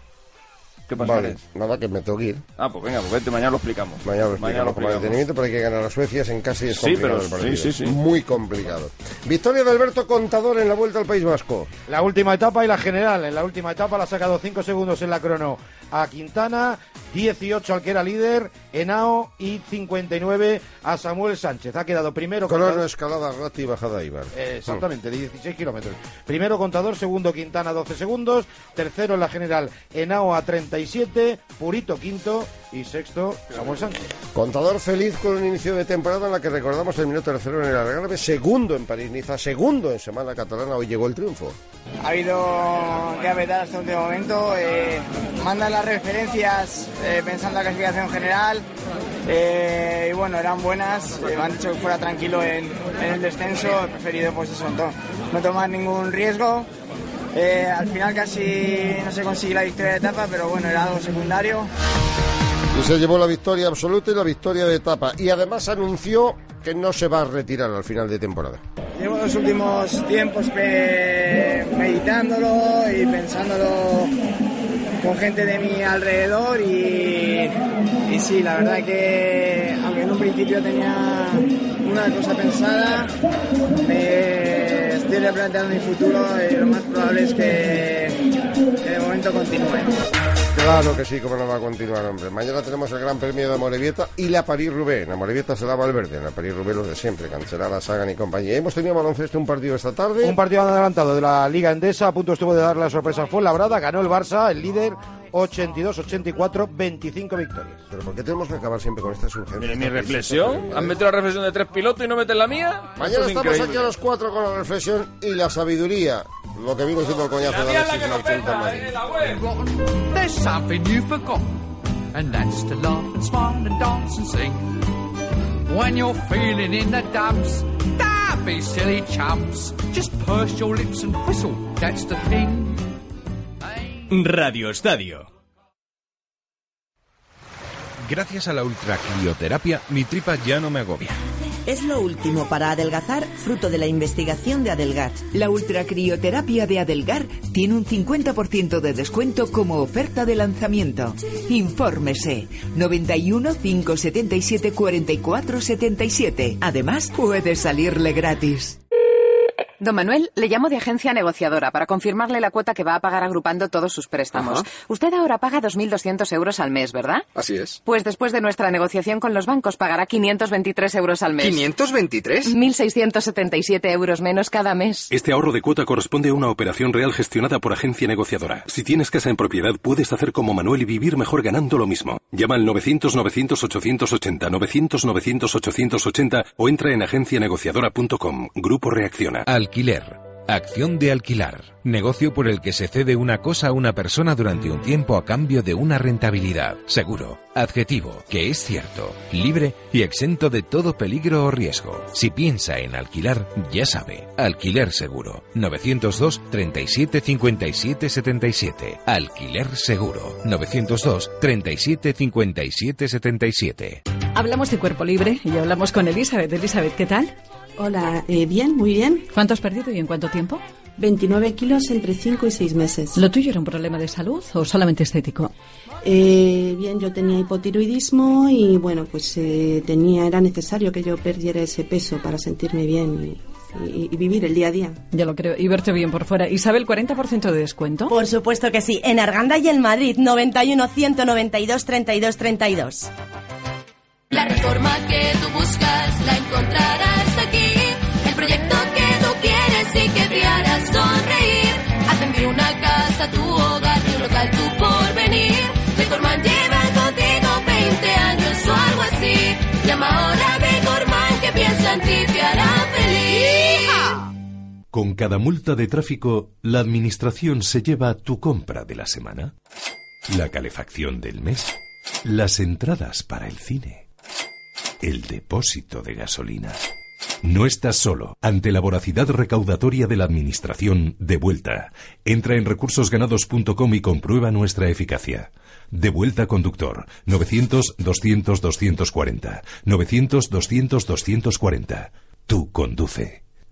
¿Qué pasa? Vale, nada, que me tengo que ir. Ah, pues venga, pues vete, mañana lo explicamos. Mañana lo Mañana lo explicamos con más explicamos. detenimiento, pero hay que ganar a Suecia es en casa y es Sí, pero- el partido. sí, sí, sí. Muy complicado. Victoria de Alberto Contador en la Vuelta al País Vasco. La última etapa y la general. En la última etapa la ha sacado 5 segundos en la crono a Quintana, 18 al que era líder, Henao y 59 a Samuel Sánchez. Ha quedado primero. Crono, contador- escalada, rati y bajada Ibar. Eh, Exactamente, de 16 kilómetros. Primero contador, segundo Quintana 12 segundos, tercero en la general Henao a 37, Purito quinto y sexto Samuel Sánchez. Contador feliz con un inicio de temporada en la que recordamos terminó tercero en el Algarve, segundo en París-Niza, segundo en Semana Catalana. Hoy llegó el triunfo. Ha habido que apretar hasta el último momento. Eh, mandan las referencias eh, pensando en la clasificación general. eh, y bueno, eran buenas. eh, me han dicho que fuera tranquilo en, en el descenso. He preferido pues eso, no, no tomar ningún riesgo. Eh, al final casi no se consigue la victoria de etapa, pero bueno, era algo secundario. Y se llevó la victoria absoluta y la victoria de etapa. Y además anunció que no se va a retirar al final de temporada. Llevo los últimos tiempos meditándolo y pensándolo con gente de mi alrededor y, y sí, la verdad que aunque en un principio tenía una cosa pensada, me estoy replanteando mi futuro y lo más probable es que, que de momento continúe. Claro que sí, como no va a continuar, hombre. Mañana tenemos el Gran Premio de Morevieta y la París-Roubaix. La Morevieta se daba al verde, en la París-Roubaix los de siempre, Cancelada, Sagan y compañía. Hemos tenido baloncesto un partido esta tarde. Un partido adelantado de la Liga Endesa, a punto estuvo de dar la sorpresa fue Labrada, ganó el Barça, el líder 82-84, 25 victorias. Pero ¿por qué tenemos que acabar siempre con estas urgencias? Mi reflexión. ¿Han metido la reflexión de tres pilotos y no meten la mía? Mañana es estamos increíble. aquí a las 4 con la reflexión y la sabiduría. Lo que vino siendo el coñazo de Alexis Martín Madrid. There's something you've forgotten, and that's to laugh and smile and dance and sing. When you're feeling in the dumps, don't be silly chumps. Just purse your lips and whistle, that's the thing. Radio Estadio. Gracias a la ultracrioterapia, mi tripa ya no me agobia. Es lo último para adelgazar, fruto de la investigación de Adelgar. La ultracrioterapia de Adelgar tiene un 50% de descuento como oferta de lanzamiento. Infórmese 91 577 44 77. Además, puede salirle gratis. Don Manuel, le llamo de agencia negociadora para confirmarle la cuota que va a pagar agrupando todos sus préstamos. Ajá. Usted ahora paga 2.200 euros al mes, ¿verdad? Así es. Pues después de nuestra negociación con los bancos pagará 523 euros al mes. ¿523? 1.677 euros menos cada mes. Este ahorro de cuota corresponde a una operación real gestionada por agencia negociadora. Si tienes casa en propiedad, puedes hacer como Manuel y vivir mejor ganando lo mismo. Llama al 900-900-880, 900-900-880 o entra en agencianegociadora.com. Grupo Reacciona. Alquiler. Acción de alquilar. Negocio por el que se cede una cosa a una persona durante un tiempo a cambio de una rentabilidad. Seguro. Adjetivo. Que es cierto. Libre y exento de todo peligro o riesgo. Si piensa en alquilar, ya sabe. Alquiler seguro. 902 37 57 77. Alquiler seguro. 902 37 57 77. Hablamos de cuerpo libre y hablamos con Elizabeth. Elizabeth, ¿qué tal? Hola, eh, bien, muy bien. ¿Cuánto has perdido y en cuánto tiempo? 29 kilos entre 5 y 6 meses. ¿Lo tuyo era un problema de salud o solamente estético? Eh, bien, yo tenía hipotiroidismo y bueno, pues eh, tenía, era necesario que yo perdiera ese peso para sentirme bien y, y- y vivir el día a día. Ya lo creo. Y verte bien por fuera. Isabel, 40% de descuento. Por supuesto que sí. En Arganda y en Madrid, 91 192 32 32. La reforma que tú buscas la encontrarás quieres y que te hará sonreír. Hacen una casa, tu hogar, tu local, tu porvenir. Decorman lleva contigo 20 años o algo así. Llama ahora a Decorman que piensa en ti, te hará feliz. Con cada multa de tráfico, la administración se lleva tu compra de la semana, la calefacción del mes, las entradas para el cine, el depósito de gasolina. No estás solo. Ante la voracidad recaudatoria de la Administración, de vuelta. Entra en recursosganados.com y comprueba nuestra eficacia. De vuelta conductor. 900-200-240. 900-200-240. Tú conduce.